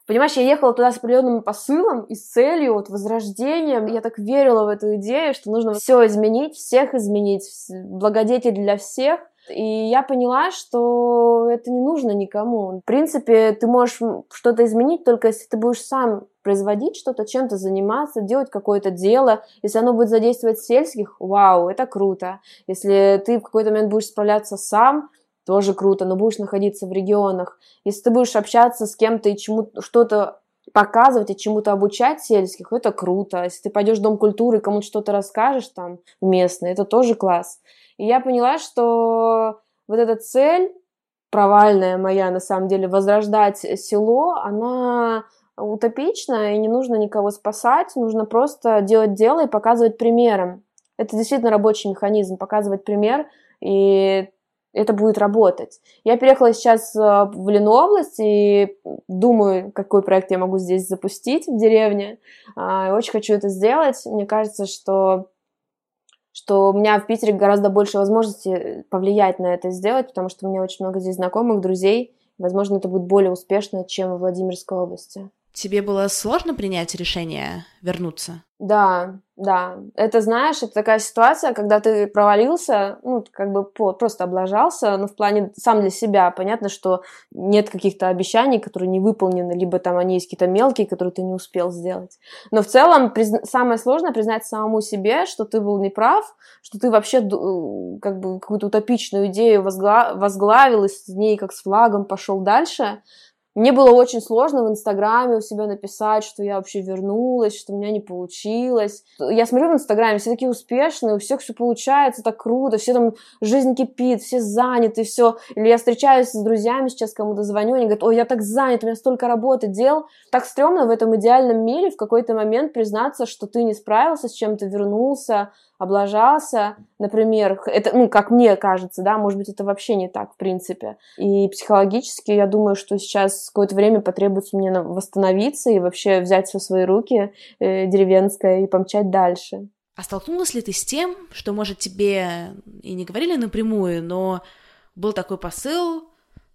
Понимаешь, я ехала туда с определенным посылом и с целью, вот, возрождением. Я так верила в эту идею, что нужно все изменить, всех изменить, благодетель для всех. И я поняла, что это не нужно никому. В принципе, ты можешь что-то изменить только если ты будешь сам производить что-то, чем-то заниматься, делать какое-то дело. Если оно будет задействовать сельских, вау, это круто. Если ты в какой-то момент будешь справляться сам, тоже круто, но будешь находиться в регионах. Если ты будешь общаться с кем-то и чему что-то показывать и чему-то обучать сельских, это круто. Если ты пойдешь в Дом культуры и кому-то что-то расскажешь там местное, это тоже класс. И я поняла, что вот эта цель провальная моя, на самом деле, возрождать село, она утопично, и не нужно никого спасать, нужно просто делать дело и показывать примером. Это действительно рабочий механизм, показывать пример, и это будет работать. Я переехала сейчас э, в Ленобласть и думаю, какой проект я могу здесь запустить в деревне. А, очень хочу это сделать. Мне кажется, что что у меня в Питере гораздо больше возможностей повлиять на это сделать, потому что у меня очень много здесь знакомых, друзей. Возможно, это будет более успешно, чем в Владимирской области. Тебе было сложно принять решение вернуться? Да, да. Это, знаешь, это такая ситуация, когда ты провалился, ну, как бы просто облажался, ну, в плане сам для себя. Понятно, что нет каких-то обещаний, которые не выполнены, либо там они есть какие-то мелкие, которые ты не успел сделать. Но в целом призна... самое сложное признать самому себе, что ты был неправ, что ты вообще как бы какую-то утопичную идею возгла... возглавил и с ней как с флагом пошел дальше, мне было очень сложно в Инстаграме у себя написать, что я вообще вернулась, что у меня не получилось. Я смотрю в Инстаграме, все такие успешные, у всех все получается, так круто, все там, жизнь кипит, все заняты, все. Или я встречаюсь с друзьями сейчас, кому-то звоню, они говорят, ой, я так занят, у меня столько работы, дел. Так стрёмно в этом идеальном мире в какой-то момент признаться, что ты не справился с чем-то, вернулся, облажался, например, это, ну, как мне кажется, да, может быть, это вообще не так, в принципе. И психологически я думаю, что сейчас какое-то время потребуется мне восстановиться и вообще взять все свои руки э, деревенское и помчать дальше. А столкнулась ли ты с тем, что, может, тебе и не говорили напрямую, но был такой посыл,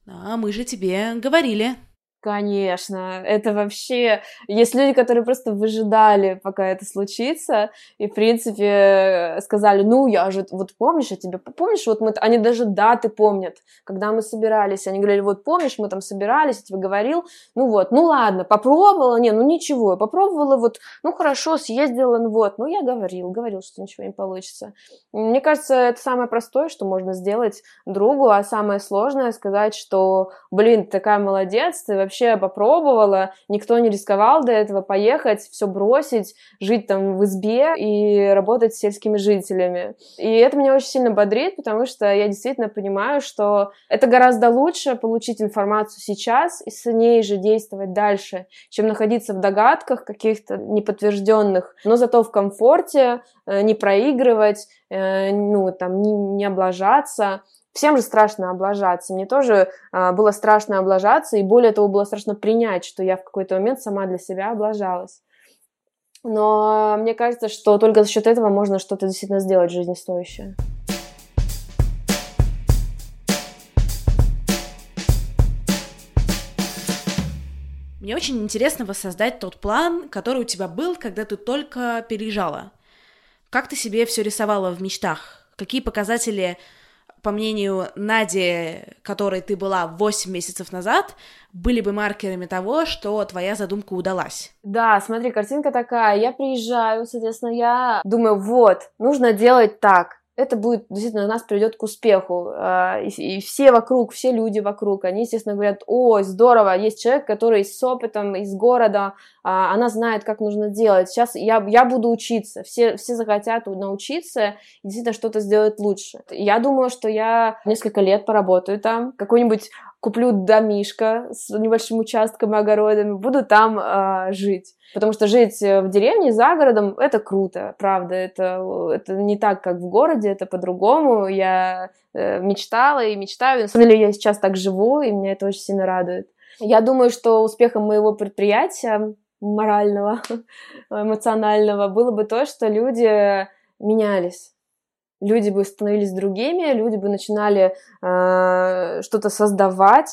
а мы же тебе говорили, Конечно, это вообще... Есть люди, которые просто выжидали, пока это случится, и, в принципе, сказали, ну, я же, вот помнишь, я тебе, помнишь, вот мы, они даже даты помнят, когда мы собирались, они говорили, вот помнишь, мы там собирались, я тебе говорил, ну вот, ну ладно, попробовала, не, ну ничего, попробовала, вот, ну хорошо, съездила, ну вот, ну я говорил, говорил, что ничего не получится. Мне кажется, это самое простое, что можно сделать другу, а самое сложное сказать, что, блин, ты такая молодец, ты вообще вообще попробовала, никто не рисковал до этого поехать, все бросить, жить там в избе и работать с сельскими жителями. И это меня очень сильно бодрит, потому что я действительно понимаю, что это гораздо лучше получить информацию сейчас и с ней же действовать дальше, чем находиться в догадках каких-то неподтвержденных, но зато в комфорте, э, не проигрывать, э, ну, там, не, не облажаться. Всем же страшно облажаться. Мне тоже а, было страшно облажаться, и более того, было страшно принять, что я в какой-то момент сама для себя облажалась. Но мне кажется, что только за счет этого можно что-то действительно сделать жизнестоящее. Мне очень интересно воссоздать тот план, который у тебя был, когда ты только переезжала. Как ты себе все рисовала в мечтах? Какие показатели по мнению Нади, которой ты была 8 месяцев назад, были бы маркерами того, что твоя задумка удалась. Да, смотри, картинка такая. Я приезжаю, соответственно, я думаю, вот, нужно делать так это будет действительно нас приведет к успеху. А, и, все вокруг, все люди вокруг, они, естественно, говорят, ой, здорово, есть человек, который с опытом из города, а, она знает, как нужно делать. Сейчас я, я буду учиться. Все, все захотят научиться и действительно что-то сделать лучше. Я думала, что я несколько лет поработаю там, какой-нибудь куплю домишко с небольшим участком и огородами, буду там э, жить. Потому что жить в деревне за городом это круто, правда. Это, это не так, как в городе, это по-другому. Я э, мечтала и мечтаю. На самом деле я сейчас так живу, и меня это очень сильно радует. Я думаю, что успехом моего предприятия морального, эмоционального было бы то, что люди менялись. Люди бы становились другими, люди бы начинали э, что-то создавать,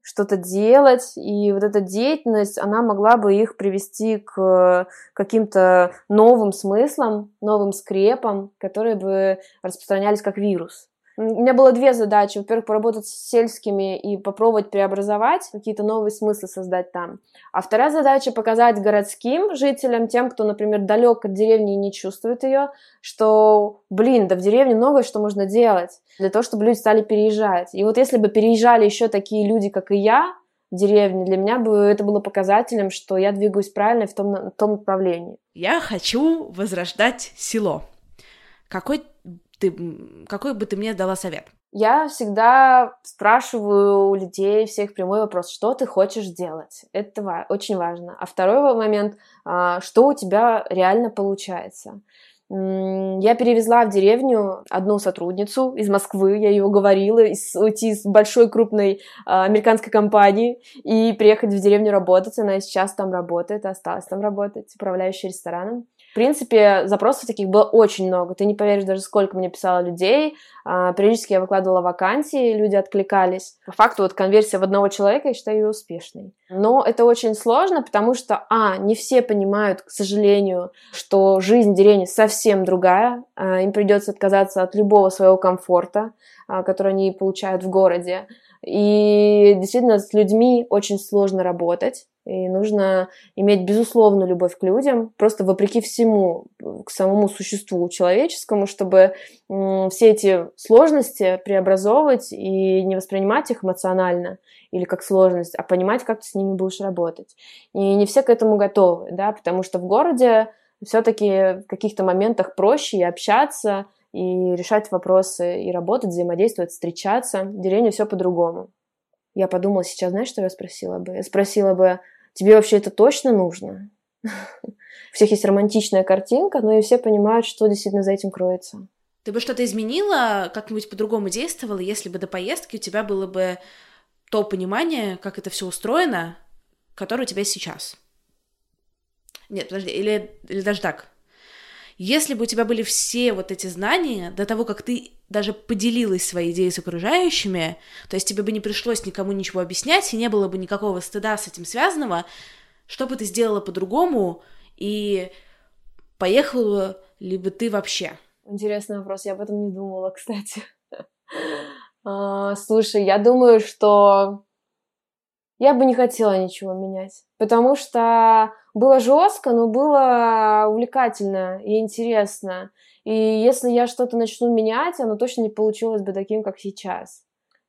что-то делать, и вот эта деятельность, она могла бы их привести к каким-то новым смыслам, новым скрепам, которые бы распространялись как вирус. У меня было две задачи. Во-первых, поработать с сельскими и попробовать преобразовать, какие-то новые смыслы создать там. А вторая задача — показать городским жителям, тем, кто, например, далек от деревни и не чувствует ее, что, блин, да в деревне многое что можно делать для того, чтобы люди стали переезжать. И вот если бы переезжали еще такие люди, как и я, в деревне, для меня бы это было показателем, что я двигаюсь правильно в том, в том направлении. Я хочу возрождать село. Какой ты, какой бы ты мне дала совет? Я всегда спрашиваю у людей всех прямой вопрос, что ты хочешь делать? Это очень важно. А второй момент, а, что у тебя реально получается? Я перевезла в деревню одну сотрудницу из Москвы, я ее уговорила уйти из большой крупной а, американской компании и приехать в деревню работать. Она сейчас там работает, осталась там работать, управляющая рестораном принципе, запросов таких было очень много. Ты не поверишь даже, сколько мне писало людей. А, периодически я выкладывала вакансии, люди откликались. По факту вот конверсия в одного человека, я считаю ее успешной. Но это очень сложно, потому что, а, не все понимают, к сожалению, что жизнь в деревне совсем другая. А, им придется отказаться от любого своего комфорта, а, который они получают в городе. И действительно с людьми очень сложно работать. И нужно иметь безусловную любовь к людям, просто вопреки всему, к самому существу человеческому, чтобы все эти сложности преобразовывать и не воспринимать их эмоционально или как сложность, а понимать, как ты с ними будешь работать. И не все к этому готовы, да, потому что в городе все-таки в каких-то моментах проще и общаться, и решать вопросы, и работать, взаимодействовать, встречаться. В деревне все по-другому. Я подумала сейчас, знаешь, что я спросила бы? Я спросила бы, тебе вообще это точно нужно? У всех есть романтичная картинка, но и все понимают, что действительно за этим кроется. Ты бы что-то изменила, как-нибудь по-другому действовала, если бы до поездки у тебя было бы то понимание, как это все устроено, которое у тебя сейчас? Нет, подожди, или, или даже так. Если бы у тебя были все вот эти знания до того, как ты даже поделилась своей идеей с окружающими, то есть тебе бы не пришлось никому ничего объяснять, и не было бы никакого стыда с этим связанного, что бы ты сделала по-другому, и поехала ли бы ты вообще? Интересный вопрос, я об этом не думала, кстати. А, слушай, я думаю, что я бы не хотела ничего менять, потому что было жестко, но было увлекательно и интересно. И если я что-то начну менять, оно точно не получилось бы таким, как сейчас.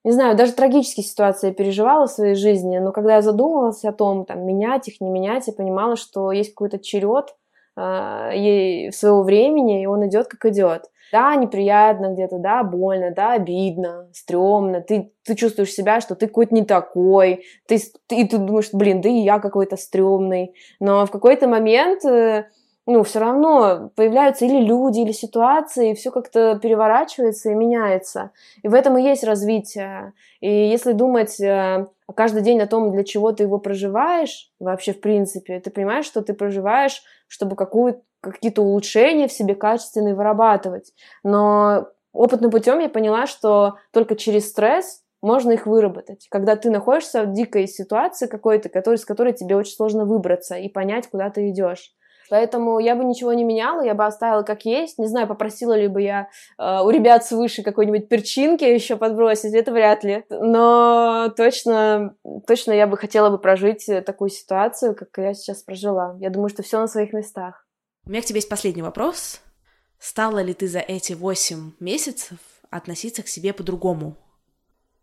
Не знаю, даже трагические ситуации я переживала в своей жизни, но когда я задумалась о том, там, менять их, не менять, я понимала, что есть какой-то черед э, своего времени, и он идет, как идет. Да, неприятно где-то, да, больно, да, обидно, стрёмно. Ты, ты чувствуешь себя, что ты какой-то не такой. Ты, ты, ты думаешь, блин, да и я какой-то стрёмный. Но в какой-то момент э, ну, все равно появляются или люди, или ситуации, и все как-то переворачивается и меняется. И в этом и есть развитие. И если думать э, каждый день о том, для чего ты его проживаешь, вообще в принципе, ты понимаешь, что ты проживаешь, чтобы какую какие-то улучшения в себе качественные вырабатывать. Но опытным путем я поняла, что только через стресс можно их выработать. Когда ты находишься в дикой ситуации какой-то, который, с которой тебе очень сложно выбраться и понять, куда ты идешь. Поэтому я бы ничего не меняла, я бы оставила как есть. Не знаю, попросила ли бы я э, у ребят свыше какой-нибудь перчинки еще подбросить, это вряд ли. Но точно, точно я бы хотела бы прожить такую ситуацию, как я сейчас прожила. Я думаю, что все на своих местах. У меня к тебе есть последний вопрос. Стала ли ты за эти восемь месяцев относиться к себе по-другому?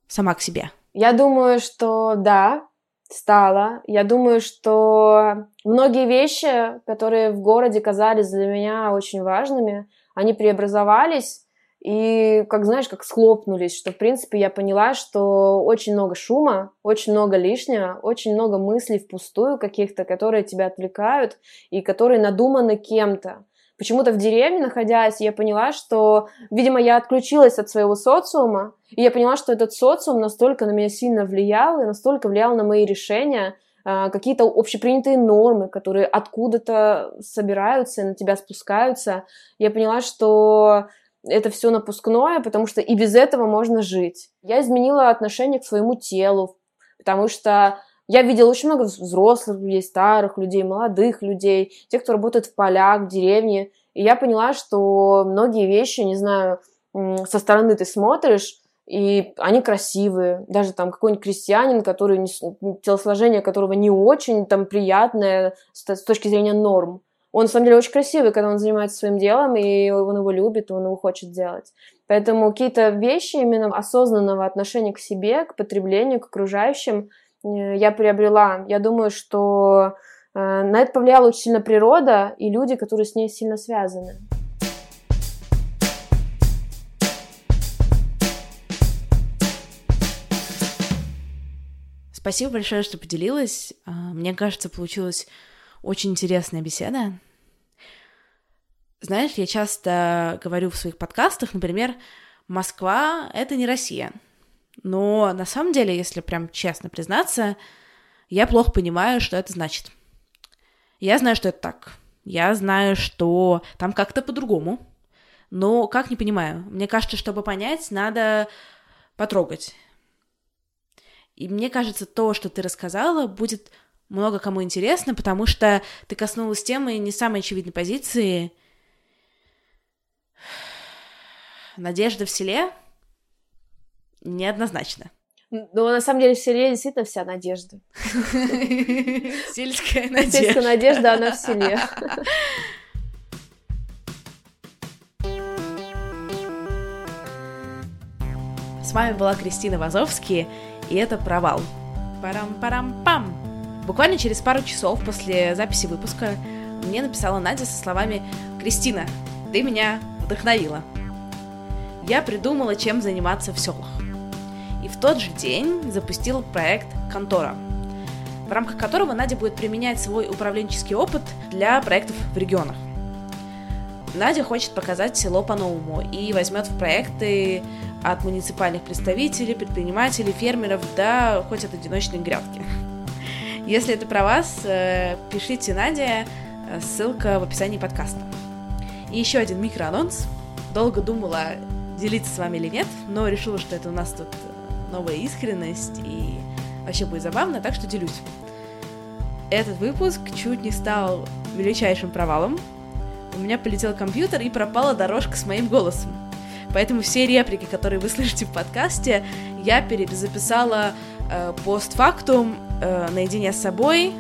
Сама к себе? Я думаю, что да, стала. Я думаю, что многие вещи, которые в городе казались для меня очень важными, они преобразовались, и, как знаешь, как схлопнулись, что, в принципе, я поняла, что очень много шума, очень много лишнего, очень много мыслей впустую каких-то, которые тебя отвлекают и которые надуманы кем-то. Почему-то в деревне, находясь, я поняла, что, видимо, я отключилась от своего социума, и я поняла, что этот социум настолько на меня сильно влиял и настолько влиял на мои решения, а, какие-то общепринятые нормы, которые откуда-то собираются и на тебя спускаются. Я поняла, что это все напускное, потому что и без этого можно жить. Я изменила отношение к своему телу, потому что я видела очень много взрослых людей, старых людей, молодых людей, тех, кто работает в полях, в деревне. И я поняла, что многие вещи, не знаю, со стороны ты смотришь, и они красивые. Даже там какой-нибудь крестьянин, который телосложение которого не очень там приятное с, с точки зрения норм он на самом деле очень красивый, когда он занимается своим делом, и он его любит, и он его хочет делать. Поэтому какие-то вещи именно осознанного отношения к себе, к потреблению, к окружающим я приобрела. Я думаю, что э, на это повлияла очень сильно природа и люди, которые с ней сильно связаны. Спасибо большое, что поделилась. А, мне кажется, получилось очень интересная беседа. Знаешь, я часто говорю в своих подкастах, например, Москва — это не Россия. Но на самом деле, если прям честно признаться, я плохо понимаю, что это значит. Я знаю, что это так. Я знаю, что там как-то по-другому. Но как не понимаю? Мне кажется, чтобы понять, надо потрогать. И мне кажется, то, что ты рассказала, будет много кому интересно, потому что ты коснулась темы не самой очевидной позиции. Надежда в селе неоднозначно. Ну, на самом деле в селе действительно вся надежда. Сельская надежда. Сельская надежда, она в селе. С вами была Кристина Вазовский, и это «Провал». Парам-парам-пам! Буквально через пару часов после записи выпуска мне написала Надя со словами «Кристина, ты меня вдохновила». Я придумала, чем заниматься в селах. И в тот же день запустила проект «Контора», в рамках которого Надя будет применять свой управленческий опыт для проектов в регионах. Надя хочет показать село по-новому и возьмет в проекты от муниципальных представителей, предпринимателей, фермеров до хоть от одиночной грядки. Если это про вас, э, пишите Надя, э, ссылка в описании подкаста. И еще один микроанонс. Долго думала, делиться с вами или нет, но решила, что это у нас тут э, новая искренность и вообще будет забавно, так что делюсь. Этот выпуск чуть не стал величайшим провалом. У меня полетел компьютер и пропала дорожка с моим голосом. Поэтому все реплики, которые вы слышите в подкасте, я перезаписала э, постфактум э, наедине с собой,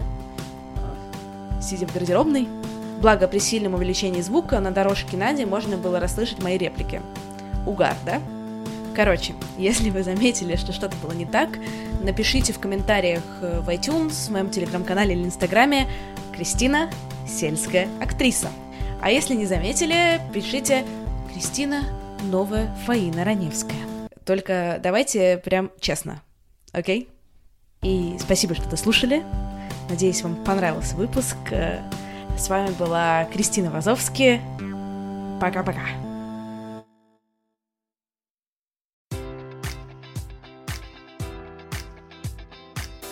сидя в гардеробной. Благо, при сильном увеличении звука на дорожке Нади можно было расслышать мои реплики. Угар, да? Короче, если вы заметили, что что-то было не так, напишите в комментариях э, в iTunes, в моем телеграм-канале или инстаграме Кристина – сельская актриса. А если не заметили, пишите Кристина – новая Фаина Раневская. Только давайте прям честно, окей? И спасибо, что дослушали. Надеюсь, вам понравился выпуск. С вами была Кристина Вазовски. Пока-пока.